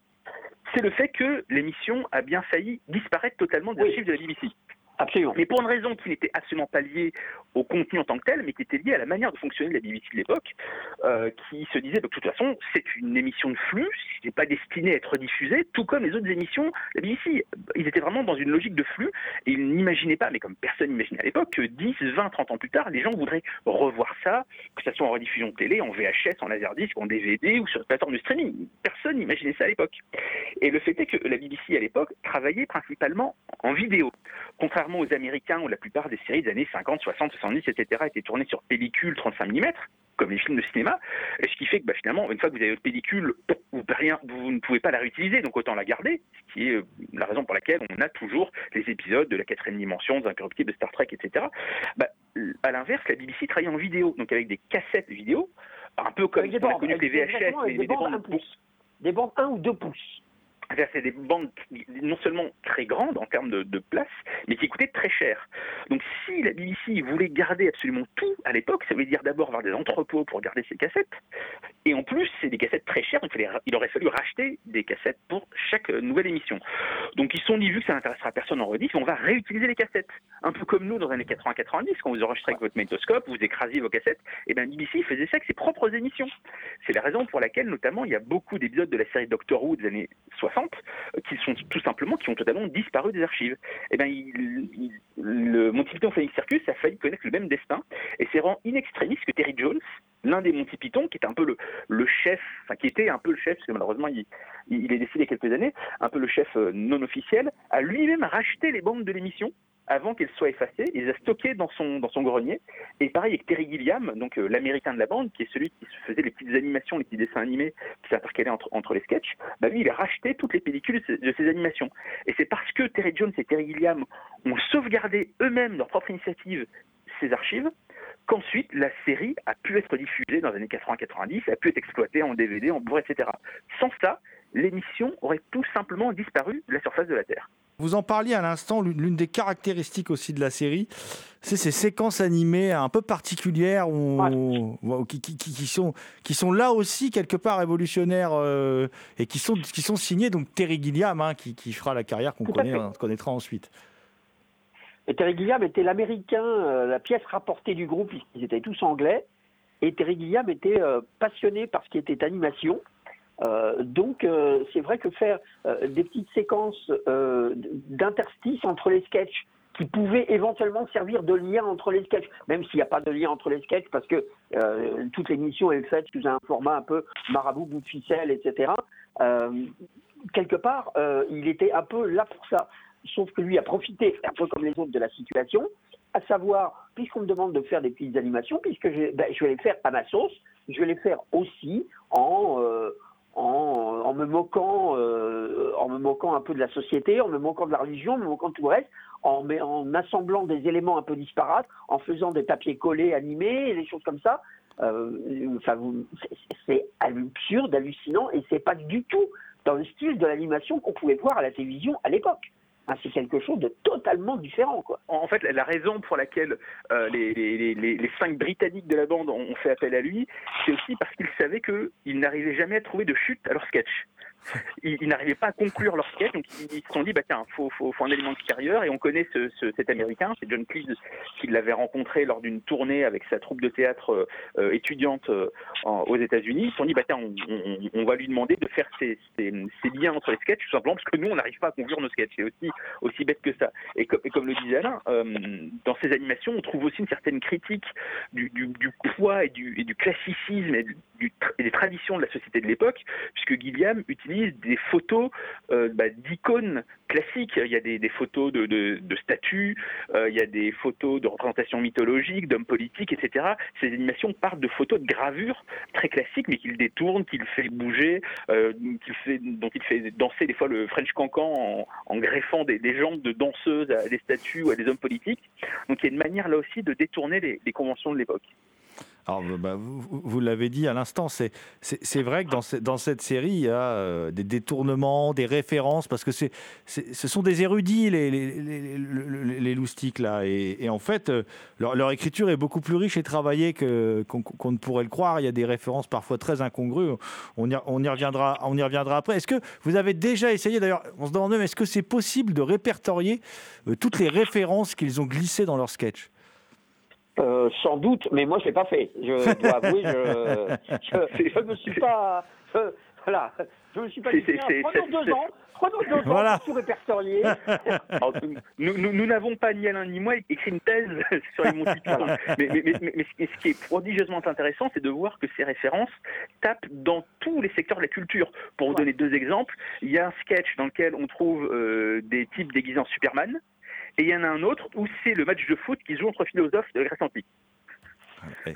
c'est le fait que l'émission a bien failli disparaître totalement des archives de la BBC. Absolument. Mais pour une raison qui n'était absolument pas liée au contenu en tant que tel, mais qui était liée à la manière de fonctionner de la BBC de l'époque, euh, qui se disait, bah, de toute façon, c'est une émission de flux, c'est pas destiné à être diffusée, tout comme les autres émissions de la BBC. Ils étaient vraiment dans une logique de flux, et ils n'imaginaient pas, mais comme personne n'imaginait à l'époque, que 10, 20, 30 ans plus tard, les gens voudraient revoir ça, que ce soit en rediffusion de télé, en VHS, en laserdisc, en DVD ou sur une plateforme de streaming. Personne n'imaginait ça à l'époque. Et le fait est que la BBC à l'époque travaillait principalement en vidéo. Contrairement aux Américains où la plupart des séries des années 50, 60, 70, etc. étaient tournées sur pellicule 35 mm, comme les films de cinéma, ce qui fait que bah, finalement, une fois que vous avez votre pellicule, vous, rien, vous ne pouvez pas la réutiliser, donc autant la garder, ce qui est euh, la raison pour laquelle on a toujours les épisodes de la quatrième dimension, des Incorruptibles, de Star Trek, etc. Bah, à l'inverse, la BBC travaille en vidéo, donc avec des cassettes vidéo, un peu comme qu'on a connu les VHS, mais des des bandes bandes un pouce. des bandes 1 ou 2 pouces. C'est des bandes qui- non seulement très grandes en termes de, de place, mais qui coûtaient très cher. Donc si la BBC voulait garder absolument tout à l'époque, ça veut dire d'abord avoir des entrepôts pour garder ses cassettes, et en plus c'est des cassettes très chères, donc il, fallait- il aurait fallu racheter des cassettes pour chaque euh, nouvelle émission. Donc ils se sont dit, vu que ça n'intéressera personne en rediff, on va réutiliser les cassettes. Un peu comme nous dans les années 80-90, quand vous enregistrez avec votre magnétoscope, vous écrasiez vos cassettes, et bien BBC faisait ça avec ses propres émissions. C'est la raison pour laquelle notamment il y a beaucoup d'épisodes de la série Doctor Who des années 60 qui sont tout simplement qui ont totalement disparu des archives. Et il, il- le Monty Python Phoenix Circus a failli connaître le même destin et c'est rend in extremis que Terry Jones, l'un des Monty Python, qui était un peu le, le chef, enfin qui était un peu le chef, parce que malheureusement il, il est décédé il y a quelques années, un peu le chef euh, non officiel, a lui-même racheté les bandes de l'émission avant qu'elles soient effacées, il les a dans son, dans son grenier. Et pareil avec Terry Gilliam, donc euh, l'américain de la bande, qui est celui qui faisait les petites animations, les petits dessins animés qui s'intercalaient entre, entre les sketchs, bah lui il a racheté toutes les pellicules de de ces animations. Et c'est parce que Terry Jones et Terry Gilliam ont sauvegardé eux-mêmes leur propre initiative ces archives qu'ensuite la série a pu être diffusée dans les années 80-90, a pu être exploitée en DVD, en Blu-ray, etc. Sans ça, l'émission aurait tout simplement disparu de la surface de la Terre. Vous en parliez à l'instant, l'une des caractéristiques aussi de la série, c'est ces séquences animées un peu particulières où- qui, qui- qui- qui sont, qui sont là aussi quelque part révolutionnaires euh, et qui sont, qui sont signées donc Terry Gilliam, hein, qui, qui fera la carrière qu'on connaît- fait. connaîtra ensuite. Et Terry Gilliam était l'américain, euh, la pièce rapportée du groupe, puisqu'ils étaient tous anglais. Et Terry Gilliam était euh, passionné par ce qui était animation. Euh, donc, euh, c'est vrai que faire euh, des petites séquences d'interstices entre les sketchs qui pouvaient éventuellement servir de lien entre les sketchs, même s'il n'y a pas de lien entre les sketchs, parce que toute l'émission est faite sous un format un peu marabout, bout de ficelle, etc. Quelque part, il était un peu là pour ça. Sauf que lui a profité, un peu comme les autres, de la situation, à savoir, puisqu'on me demande de faire des petites animations, puisque je, ben, vais les faire à ma sauce, je vais les faire aussi en, en, me moquant, euh, en me moquant un peu de la société, en me moquant de la religion, en me moquant de tout le reste, en, en assemblant des éléments un peu disparates, en faisant des papiers collés animés, des choses comme ça. Euh, enfin, c'est absurde, hallucinant, et c'est pas du tout dans le style de l'animation qu'on pouvait voir à la télévision à l'époque. Hein, c'est quelque chose de totalement différent, quoi. En fait, la raison pour laquelle euh, les, les, cinq Britanniques de la bande ont ont fait appel à lui, c'est aussi parce qu'ils savaient qu'ils n'arrivaient jamais à trouver de chute à leur sketch. Ils, ils n'arrivaient pas à conclure leur sketch, donc ils, se sont dit, bah tiens, faut, faut, faut un élément extérieur, et on connaît ce, ce- cet Américain, c'est John Cleese, qui l'avait rencontré lors d'une tournée avec sa troupe de théâtre euh, étudiante euh, en- aux États-Unis. Ils se sont dit, bah tiens, on, on- on va lui demander de faire ces, ces, ces liens entre les sketchs, tout simplement parce que nous, on n'arrive pas à conclure nos sketchs. C'est aussi, aussi bête que ça. Et, et comme le disait Alain, euh, dans ces animations, on trouve aussi une certaine critique du, du- du poids et du, et du classicisme et, du- et des traditions de la société de l'époque, puisque Gilliam utilise des photos euh, bah, d'icônes classiques. Il y a des, photos de, statues, euh, il y a des photos de représentations mythologiques, d'hommes politiques, etc. Ces animations partent de photos de gravures très classiques, mais qu'il détourne, qu'il fait bouger, euh, qu'il dont il fait danser des fois le French cancan en, greffant des, jambes de danseuses à des statues ou à des hommes politiques. Donc il y a une manière là aussi de détourner les conventions de l'époque. Alors, bah, vous, vous- l'avez dit à l'instant, c'est, vrai que dans, ce- dans cette série, il y a euh, des détournements, des références, parce que ce sont des érudits, les, les, loustiques, là. Et, en fait, euh, leur, écriture est beaucoup plus riche et travaillée qu'on, ne pourrait le croire. Il y a des références parfois très incongrues. On y, on y, reviendra, on y reviendra après. Est-ce que vous avez déjà essayé, d'ailleurs, on se demande même, est-ce que c'est possible de répertorier euh, toutes les références qu'ils ont glissées dans leur sketch? Euh, sans doute, mais moi je l'ai pas fait. Je dois avouer, je, je, je me suis pas, je- voilà, je me suis pas dit, prenons deux ans, prenons deux ans pour tout répertorier. Alors, nous, n'avons pas ni Alain ni moi écrit une thèse sur les Monty Python. mais, mais, mais, mais ce qui est- ce qui est prodigieusement intéressant, c'est de voir que ces références tapent dans tous les secteurs de la culture. Pour vous donner deux exemples, il y a un sketch dans lequel on trouve euh, des types déguisés en Superman, et il y en a un autre où c'est le match de foot qui se joue entre philosophes de la Grèce antique.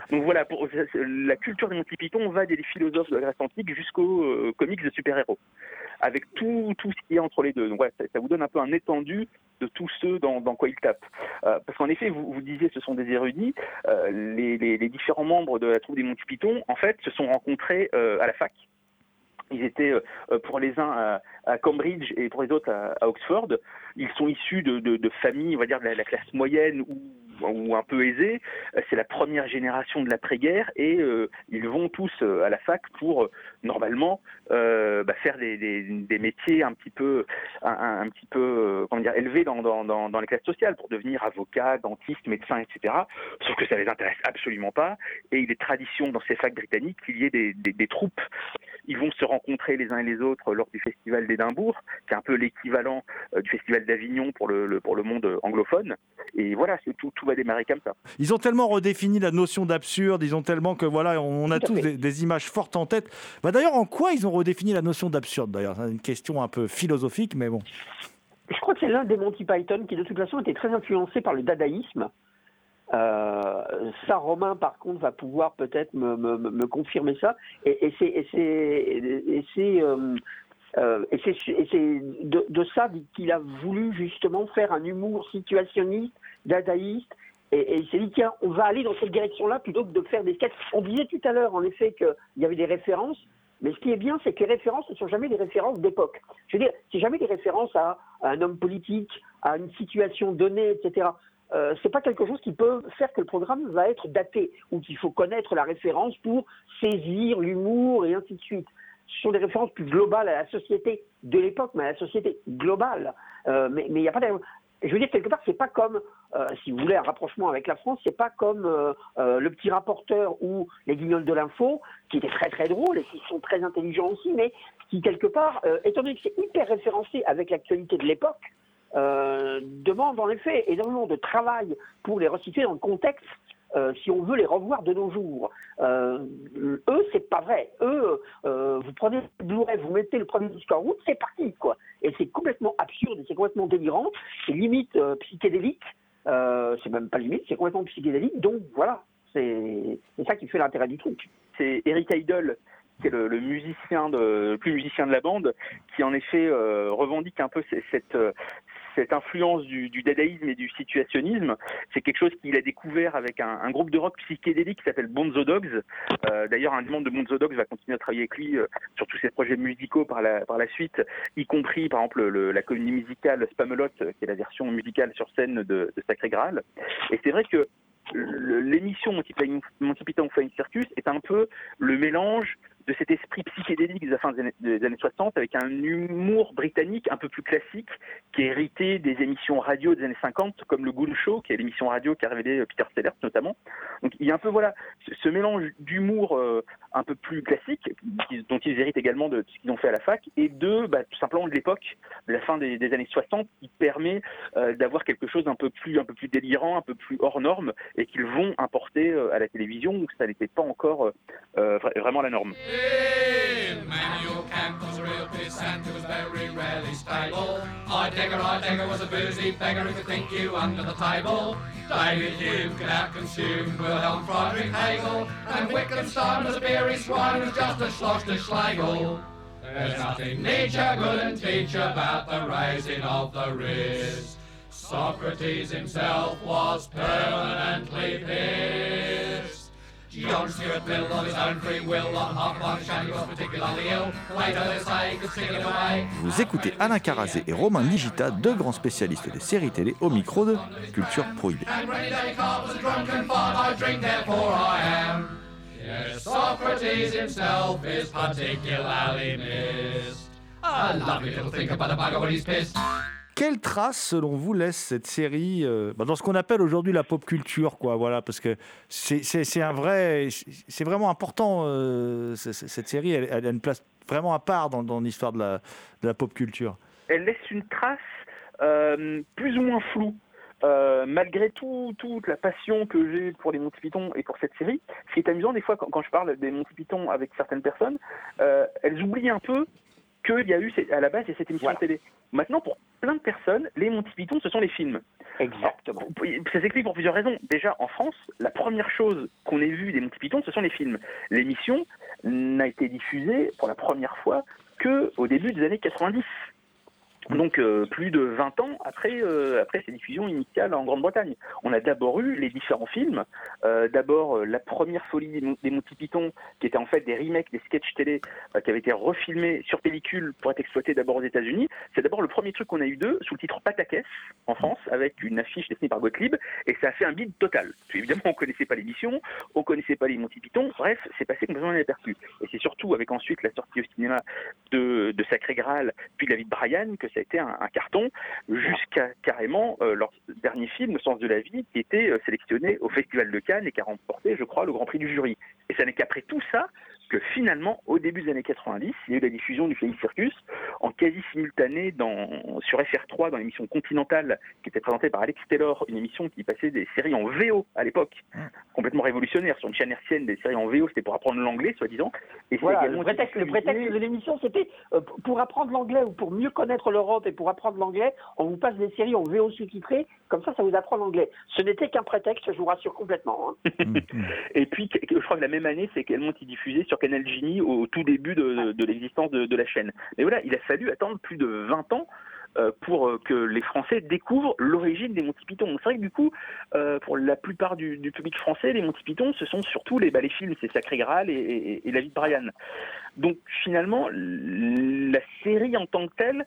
Donc voilà, pour, la culture des Monty Python va des philosophes de la Grèce antique jusqu'aux euh, comics de super-héros, avec tout, tout ce qu'il y a entre les deux. Donc voilà, ça, ça vous donne un peu un étendu de tous ceux dans, dans quoi ils tapent. Euh, parce qu'en effet, vous, vous disiez ce sont des érudits, euh, les, les- les différents membres de la troupe des Monty Python, en fait, se sont rencontrés à la fac. Ils étaient euh, pour les uns à, Cambridge et pour les autres à, à Oxford. Ils sont issus de, de, de familles, on va dire, de la, la classe moyenne ou, ou un peu aisée. Euh, C'est la première génération de l'après-guerre et euh, ils vont tous euh, à la fac pour, normalement, bah, faire des, métiers un petit peu, un, élevés dans, les classes sociales pour devenir avocat, dentiste, médecin, etc. Sauf que ça les intéresse absolument pas. Et il est tradition dans ces facs britanniques qu'il y ait des, troupes ils vont se rencontrer les uns et les autres lors du festival d'Édimbourg, qui est un peu l'équivalent du festival d'Avignon pour le, monde anglophone. Et voilà, c'est tout, tout va démarrer comme ça. Ils ont tellement redéfini la notion d'absurde, ils ont tellement que voilà, on a tous des, des images fortes en tête. Bah, d'ailleurs, en quoi ils ont redéfini la notion d'absurde D'ailleurs, c'est une question un peu philosophique, mais bon. Je crois que c'est l'un des Monty Python qui, de toute façon, était très influencé par le dadaïsme. Euh, ça, Romain, par contre, va pouvoir peut-être me, me- me- me confirmer ça. Et, et c'est euh, euh, de ça qu'il a voulu justement faire un humour situationniste, dadaïste. Et, et il s'est dit tiens, on va aller dans cette direction-là plutôt que de faire des sketchs. On disait tout à l'heure, en effet, qu'il y avait des références. Mais ce qui est bien, c'est que les références ne sont jamais des références d'époque. Je veux dire, c'est jamais des références à, un homme politique, à une situation donnée, etc. Euh, c'est pas quelque chose qui peut faire que le programme va être daté ou qu'il faut connaître la référence pour saisir l'humour et ainsi de suite. Ce sont des références plus globales à la société de l'époque, mais à la société globale. Euh, mais il n'y a pas. Je veux dire, quelque part, c'est pas comme, euh, si vous voulez, un rapprochement avec la France, c'est pas comme euh, euh, le petit rapporteur ou les guignols de l'info, qui étaient très très drôles et qui sont très intelligents aussi, mais qui, quelque part, étant donné que c'est hyper référencé avec l'actualité de l'époque, demande en effet énormément de travail pour les resituer dans le contexte euh, si on veut les revoir de nos jours. Euh, eux, c'est pas vrai. Eux, euh, vous prenez le Blu-ray, vous mettez le premier disque en route, c'est parti, quoi. Et c'est complètement absurde, c'est complètement délirant, c'est limite euh, psychédélique. C'est même pas limite, c'est complètement psychédélique. Donc voilà, c'est ça qui fait l'intérêt du truc. c'est Eric Idle, qui est le, musicien le plus musicien de la bande, qui en effet revendique un peu cette, cette influence du, dadaïsme et du situationnisme. C'est quelque chose qu'il a découvert avec un, groupe de rock psychédélique qui s'appelle Bonzo Dogs. Euh, D'ailleurs, un des membres de Bonzo Dogs va continuer à travailler avec lui euh, sur tous ses projets musicaux par la, par la suite, y compris par exemple le- la comédie musicale Spamelot, euh, qui est la version musicale sur scène de, de Sacré Graal. Et c'est vrai que l'émission Monty Python Flying Circus est un peu le mélange de cet esprit psychédélique de la fin des années, des années 60 avec un humour britannique un peu plus classique qui est hérité des émissions radio des années 50 comme le Goon Show qui est l'émission radio qui a révélé euh, Peter Sellers notamment. Donc il y a un peu voilà ce, mélange d'humour euh, un peu plus classique dont ils héritent également de ce qu'ils ont fait à la fac et de bah, tout simplement de l'époque de la fin des, des années 60 qui permet euh, d'avoir quelque chose d'un peu plus un peu plus délirant, un peu plus hors norme et qu'ils vont importer à la télévision où ça n'était pas encore vra- vraiment la norme. Manuel Camp was a real piss and he was very rarely stable. I digger, I digger was a boozy beggar who could think you under the table. David Hume could out-consume Wilhelm Friedrich Hegel. And Wittgenstein was a beery swine who was just a schloss to Schlegel. There's nothing Nietzsche couldn't teach about the raising of the wrist. Socrates himself was permanently pissed. John Stuart Mill on his own free will on half one shanty was particularly ill. Later say he could stick it away. Vous écoutez Alain Carazé et Romain Nigita, deux grands spécialistes des séries télé au micro de Culture Prohibée. And Rainy Day was a drunken fart, I drink therefore I am. Yes, Socrates himself is particularly missed. A lovely little think about a bugger when he's pissed. Quelle trace, selon vous, laisse cette série euh, bah, dans ce qu'on appelle aujourd'hui la pop culture, quoi Voilà, parce que c'est vrai, vraiment important. euh, cette série, elle, a une place vraiment à part dans, l'histoire de la, pop culture. elle laisse une trace euh, plus ou moins floue. Malgré tout, toute la passion que j'ai pour les Monty Python et pour cette série, ce qui est amusant des fois quand, je parle des Monty Python avec certaines personnes, elles oublient un peu qu'il y a eu à la base il y a cette émission de télé. Maintenant, pour plein de personnes, les Monty Python, ce sont les films. Exactement. Ça s'explique pour plusieurs raisons. Déjà, en France, la première chose qu'on ait vue des Monty Python, ce sont les films. L'émission n'a été diffusée pour la première fois que au début des années 90. Donc euh, plus de 20 ans après, euh, après ses diffusions initiales en Grande-Bretagne. On a d'abord eu les différents films. Euh, d'abord euh, la première folie des, Mon- des Monty Python, qui était en fait des remakes des sketchs télé euh, qui avaient été refilmés sur pellicule pour être exploités d'abord aux États-Unis. C'est d'abord le premier truc qu'on a eu d'eux sous le titre Pataquès en France, avec une affiche dessinée par Gottlieb, et ça a fait un bide total. Parce qu'évidemment, on connaissait pas l'émission, on connaissait pas les Monty Python. Bref, c'est passé complètement inaperçu. Et c'est surtout avec ensuite la sortie au cinéma de, de Sacré Graal, puis de la vie de Brian, que ça a été un, carton, jusqu'à carrément euh, leur dernier film, Le sens de la vie, qui était euh, sélectionné au Festival de Cannes et qui a remporté, je crois, le Grand Prix du jury. Et ça n'est qu'après tout ça que finalement, au début des années 90, il y a eu la diffusion du Félix Circus en quasi simultané dans, sur FR3 dans l'émission Continentale qui était présentée par Alex Taylor, une émission qui passait des séries en VO à l'époque, complètement révolutionnaire sur une chaîne hertzienne, des séries en VO, c'était pour apprendre l'anglais, soi-disant. Et Voilà, le prétexte, le diffusé- prétexte de l'émission, c'était euh, pour apprendre l'anglais ou pour mieux connaître l'Europe et pour apprendre l'anglais, on vous passe des séries en VO sous-titré, comme ça, ça vous apprend l'anglais. Ce n'était qu'un prétexte, je vous rassure complètement. hein. Et puis, je crois que la même année, c'est également été diffusé sur Canal Genie au tout début de, l'existence de, la chaîne. Mais voilà, il a fallu attendre plus de 20 ans euh, pour euh, que les Français découvrent l'origine des Monty Python. C'est vrai que du coup, euh, pour la plupart du, public français, les Monty Python, ce sont surtout les, bah, films, c'est Sacré Graal et, et- La vie de Brian. Donc finalement, la série en tant que telle,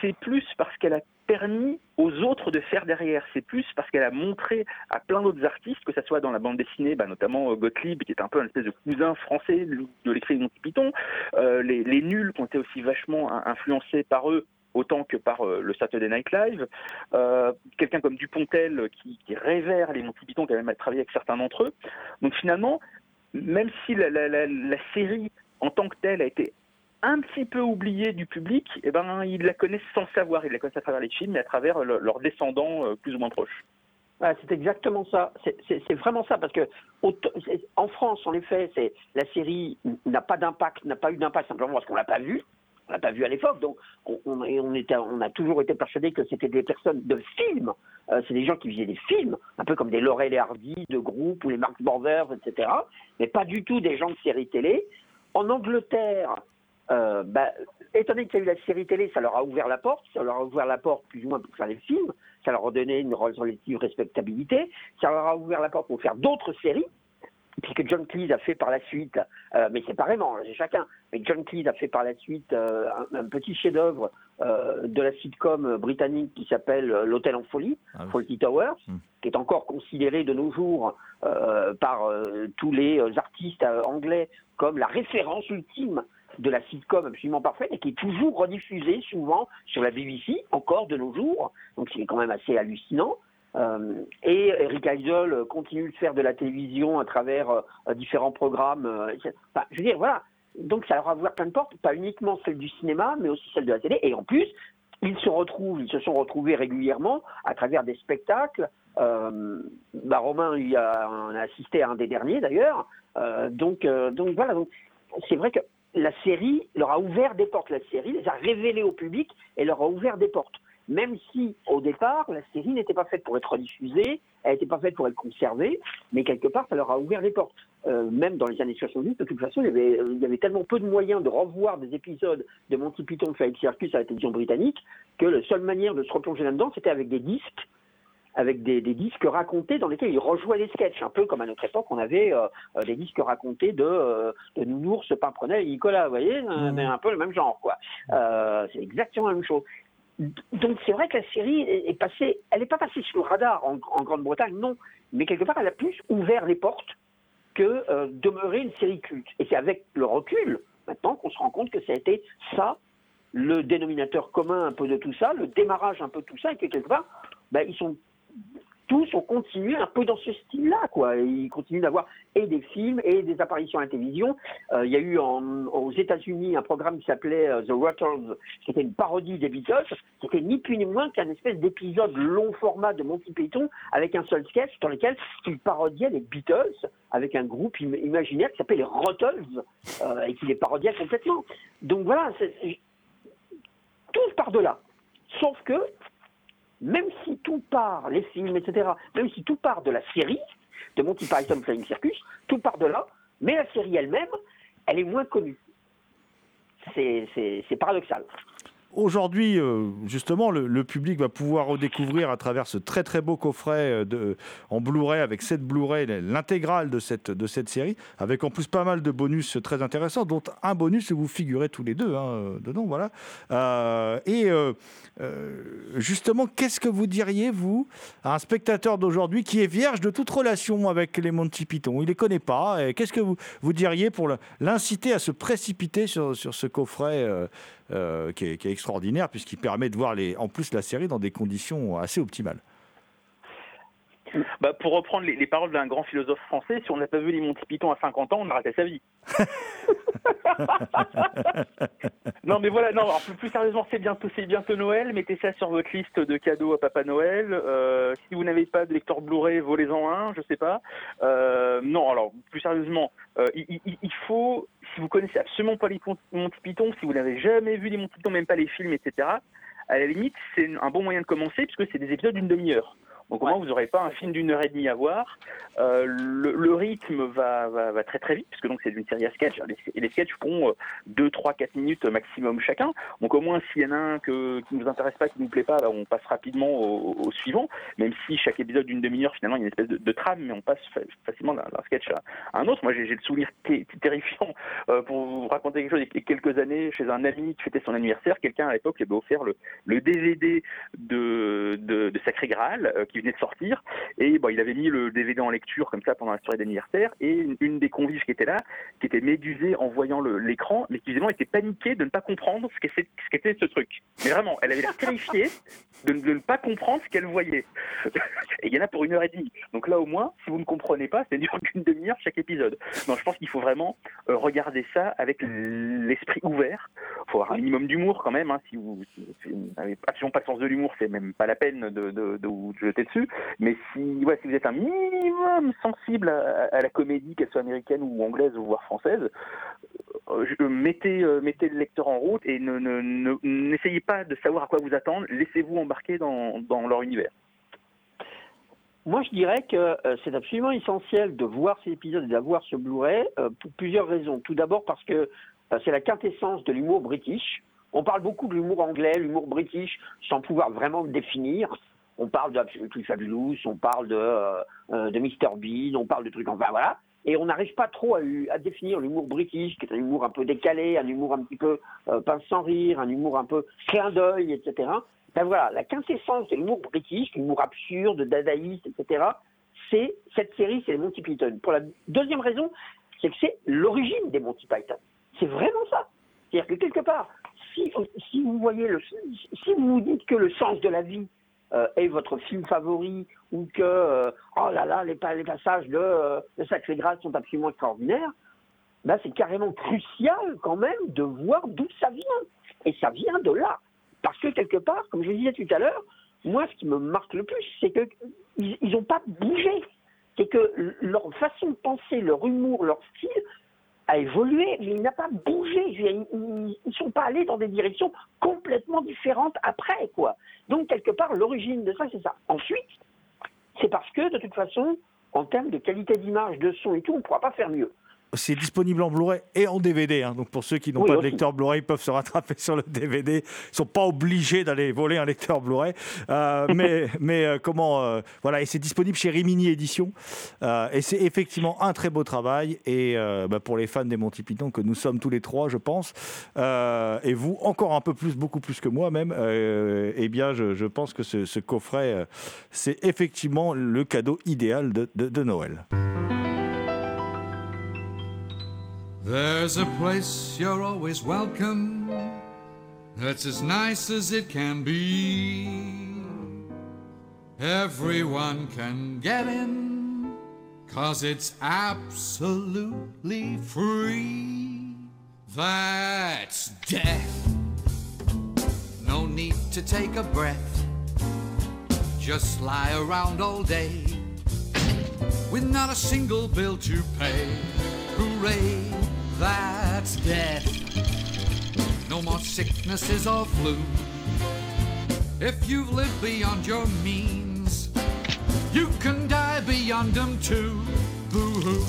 c'est plus parce qu'elle a permis aux autres de faire derrière. C'est plus parce qu'elle a montré à plein d'autres artistes, que ce soit dans la bande dessinée, bah, notamment euh, Gottlieb, qui est un peu un espèce de cousin français de Monty Python, euh, les, les nuls qui ont été aussi vachement in- influencés par eux autant que par euh, le Saturday Night Live, euh, quelqu'un comme Dupontel qui, qui révère les Monty Python, qui a même travaillé avec certains d'entre eux. Donc finalement, même si la série en tant que telle a été un petit peu oubliée du public, eh ben, ils la connaissent sans savoir. Ils la connaissent à travers les films et à travers le- leurs descendants euh, plus ou moins proches. Ouais, c'est exactement ça. C'est- vraiment ça parce que en France, en effet, la série n'a pas d'impact, n'a pas eu d'impact simplement parce qu'on l'a pas vu. On l'a pas vu à l'époque, donc on, a toujours été persuadé que c'était des personnes de films. Euh, c'est des gens qui faisaient des films, un peu comme des Laurel et Hardy de groupe ou les Marx Brothers, etc. Mais pas du tout des gens de séries télé. En Angleterre, euh, bah, étant donné qu'il y a eu la série télé, ça leur a ouvert la porte, ça leur a ouvert la porte plus ou moins pour faire des films, ça leur a donné une relative respectabilité, ça leur a ouvert la porte pour faire d'autres séries, puisque John Cleese a fait par la suite, euh, mais séparément, c'est chacun, mais John Cleese a fait par la suite euh, un, un petit chef-d'œuvre euh, de la sitcom britannique qui s'appelle euh, L'Hôtel en folie, Fawlty Towers, qui est encore considéré de nos jours par tous les artistes anglais comme la référence ultime de la sitcom absolument parfaite et qui est toujours rediffusée souvent sur la BBC, encore de nos jours. Donc c'est quand même assez hallucinant. Euh, et Eric euh, continue de faire de la télévision à travers euh, différents programmes. euh, je veux dire, voilà. Donc ça leur a ouvert plein de portes, pas uniquement celle du cinéma, mais aussi celle de la télé. Et en plus, ils se retrouvent, ils se sont retrouvés régulièrement à travers des spectacles. Bah, Romain il a, a assisté à un des derniers d'ailleurs. Donc, donc voilà. Donc, c'est vrai que la série leur a ouvert des portes. La série les a révélées au public et leur a ouvert des portes. Même si, au départ, la série n'était pas faite pour être rediffusée, elle n'était pas faite pour être conservée, mais quelque part, ça leur a ouvert les portes. Euh, même dans les années 70, de toute façon, il y, avait, il y avait tellement peu de moyens de revoir des épisodes de Monty Python fait avec Circus à la télévision britannique que la seule manière de se replonger là-dedans, c'était avec des disques avec des, des disques racontés dans lesquels ils rejouaient des sketchs, un peu comme à notre époque on avait euh, euh, des disques racontés de, euh, de Nounours, Pimprenel et Nicolas, vous voyez, euh, mais un peu le même genre, quoi. C'est exactement la même chose. Donc c'est vrai que la série est, est passée, elle n'est pas passée sous le radar en, en Grande-Bretagne, non, mais quelque part elle a plus ouvert les portes que euh, demeurer une série culte. Et c'est avec le recul, maintenant, qu'on se rend compte que ça a été ça, le dénominateur commun un peu de tout ça, le démarrage un peu de tout ça, et que quelque part, ben, ils sont tous ont continué un peu dans ce style-là, quoi. Ils continuent d'avoir et des films et des apparitions à la télévision. Euh, il y a eu aux États-Unis un programme qui s'appelait euh, The Ruttles, qui était une parodie des Beatles. C'était ni plus ni moins qu'un espèce d'épisode long format de Monty Python avec un seul sketch dans lequel il parodiait les Beatles avec un groupe im- imaginaire qui s'appelait les Ruttles euh, et qui les parodiait complètement. Donc voilà, c'est- tout part de là. Sauf que même si tout part, les films, etc., même si tout part de la série, de Monty Python Flying Circus, tout part de là, mais la série elle-même, elle est moins connue. C'est- paradoxal. Aujourd'hui, euh, justement, le, public va pouvoir redécouvrir à travers ce très très beau coffret euh, en Blu-ray, avec 7 Blu-ray, l'intégrale de cette, de cette série, avec en plus pas mal de bonus très intéressants, dont un bonus où vous figurez tous les deux hein, dedans. Voilà. Euh, et euh, euh, justement, qu'est-ce que vous diriez, vous, à un spectateur d'aujourd'hui qui est vierge de toute relation avec les Monty Python? Il ne les connaît pas. Qu'est-ce que vous, vous diriez pour l'inciter à se précipiter sur, sur ce coffret euh, euh, qui, est, qui est extraordinaire, puisqu'il permet de voir les, en plus la série dans des conditions assez optimales Bah, pour reprendre les, les paroles d'un grand philosophe français, si on n'a pas vu les Monty Python à 50 ans, on a raté sa vie. non, mais voilà, non, alors, plus, plus sérieusement, c'est bientôt, c'est bientôt Noël. Mettez ça sur votre liste de cadeaux à Papa Noël. Euh, si vous n'avez pas de lecteur Blu-ray, volez-en un, je sais pas. Euh, non, alors, plus sérieusement, euh, il, il- il faut, si vous connaissez absolument pas les Monty Python, si vous n'avez jamais vu les Monty Python, même pas les films, etc., à la limite, c'est un bon moyen de commencer puisque c'est des épisodes d'une demi-heure. Donc au moins, vous n'aurez pas un film d'une heure et demie à voir. Euh, le, le rythme va, va, va très très vite, puisque donc c'est une série à sketch. Les, et les sketchs font 2, 3, 4 minutes maximum chacun. Donc au moins, s'il y en a un que, qui ne nous intéresse pas, qui ne nous plaît pas, bah, on passe rapidement au, au suivant. Même si chaque épisode d'une demi-heure, finalement, il y a une espèce de, de trame, mais on passe fa- facilement d'un sketch à, à un autre. Moi, j'ai le souvenir terrifiant, euh, pour vous raconter quelque chose, il y a quelques années, chez un ami qui fêtait son anniversaire, quelqu'un à l'époque lui avait offert le, le DVD de, de, de Sacré Graal, euh, qui venait de sortir, et bon, il avait mis le DVD en lecture comme ça pendant la soirée d'anniversaire, et une, des convives qui était là, qui était médusée en voyant l'écran, mais qui visiblement était paniquée de ne pas comprendre ce qu'était ce, ce truc. Mais vraiment, elle avait l'air terrifiée de, ne- de ne pas comprendre ce qu'elle voyait. Et il y en a pour une heure et demie. Donc là, au moins, si vous ne comprenez pas, c'est dur qu'une demi-heure chaque épisode. Non, je pense qu'il faut vraiment euh, regarder ça avec l'esprit ouvert. Il faut avoir un minimum d'humour quand même. hein. Si vous si- si vous n'avez absolument pas de sens de l'humour, c'est même pas la peine de, de- de vous jeter dessus. Mais si, ouais, si vous êtes un minimum sensible à, à la comédie, qu'elle soit américaine ou anglaise ou voire française, euh, mettez, euh, mettez le lecteur en route et ne- ne- ne- n'essayez pas de savoir à quoi vous attendre. Laissez-vous embarquer dans, dans leur univers. Moi, je dirais que euh, c'est absolument essentiel de voir ces épisodes et d'avoir ce Blu-ray euh, pour plusieurs raisons. Tout d'abord parce que euh, c'est la quintessence de l'humour british. On parle beaucoup de l'humour anglais, l'humour british, sans pouvoir vraiment le définir. On parle de Absolutely Fabulous, on parle de, euh, euh, Mr Bean, on parle de trucs, enfin voilà. Et on n'arrive pas trop à, à définir l'humour british, qui est un humour un peu décalé, un humour un petit peu euh, pince sans rire, un humour un peu clin d'œil, etc. Ben voilà, la quintessence de l'humour british, l'humour absurde, dadaïste, etc., c'est cette série, c'est les Monty Python. Pour la deuxième raison, c'est que c'est l'origine des Monty Python. C'est vraiment ça. C'est-à-dire que quelque part, si, vous voyez le, si vous vous dites que le sens de la vie euh, est votre film favori ou que euh, oh là là les, pa- les passages de, euh, de Sacré Graal sont absolument extraordinaires, ben c'est carrément crucial quand même de voir d'où ça vient. Et ça vient de là. Parce que quelque part, comme je le disais tout à l'heure, moi ce qui me marque le plus, c'est que ils n'ont pas bougé. C'est que leur façon de penser, leur humour, leur style a évolué, mais il n'a pas bougé. Ils ne sont pas allés dans des directions complètement différentes après, quoi. Donc, quelque part, l'origine de ça, c'est ça. Ensuite, c'est parce que, de toute façon, en termes de qualité d'image, de son et tout, on ne pourra pas faire mieux. C'est disponible en Blu-ray et en DVD. hein. Donc pour ceux qui n'ont Oui, pas de lecteur Blu-ray, ils peuvent se rattraper sur le DVD. Ils ne sont pas obligés d'aller voler un lecteur Blu-ray. Euh, mais mais euh, comment euh, voilà et c'est disponible chez Rimini Édition. Euh, et c'est effectivement un très beau travail. Et bah, pour les fans des Monty Python que nous sommes tous les trois, je pense, et vous encore un peu plus, beaucoup plus que moi même. eh bien, je, je pense que ce, ce coffret, c'est effectivement le cadeau idéal de, de- de Noël. There's a place you're always welcome. That's as nice as it can be. Everyone can get in, cause it's absolutely free. That's death. No need to take a breath. Just lie around all day with not a single bill to pay. Hooray, that's death. No more sicknesses or flu. If you've lived beyond your means, you can die beyond them too. Boo hoo.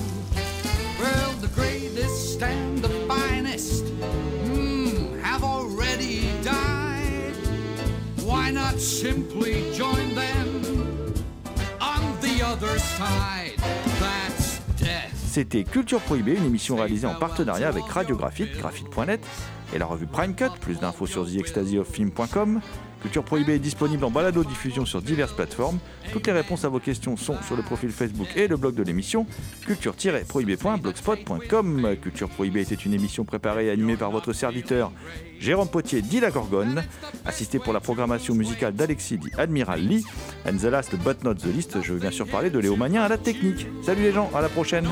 Well, the greatest and the finest mm, have already died. Why not simply join them on the other side? C'était Culture Prohibée, une émission réalisée en partenariat avec Radiographite, graphite.net et la revue Prime Cut. Plus d'infos sur theecstasyofilm.com. Culture Prohibée est disponible en balado-diffusion sur diverses plateformes. Toutes les réponses à vos questions sont sur le profil Facebook et le blog de l'émission culture-prohibée.blogspot.com. Culture Prohibée était une émission préparée et animée par votre serviteur Jérôme Potier, dit la Gorgone, assisté pour la programmation musicale d'Alexis, dit Admiral Lee. And the last but not the least, je veux bien sûr parler de Léo Magnin à la technique. Salut les gens, à la prochaine.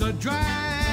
A drag.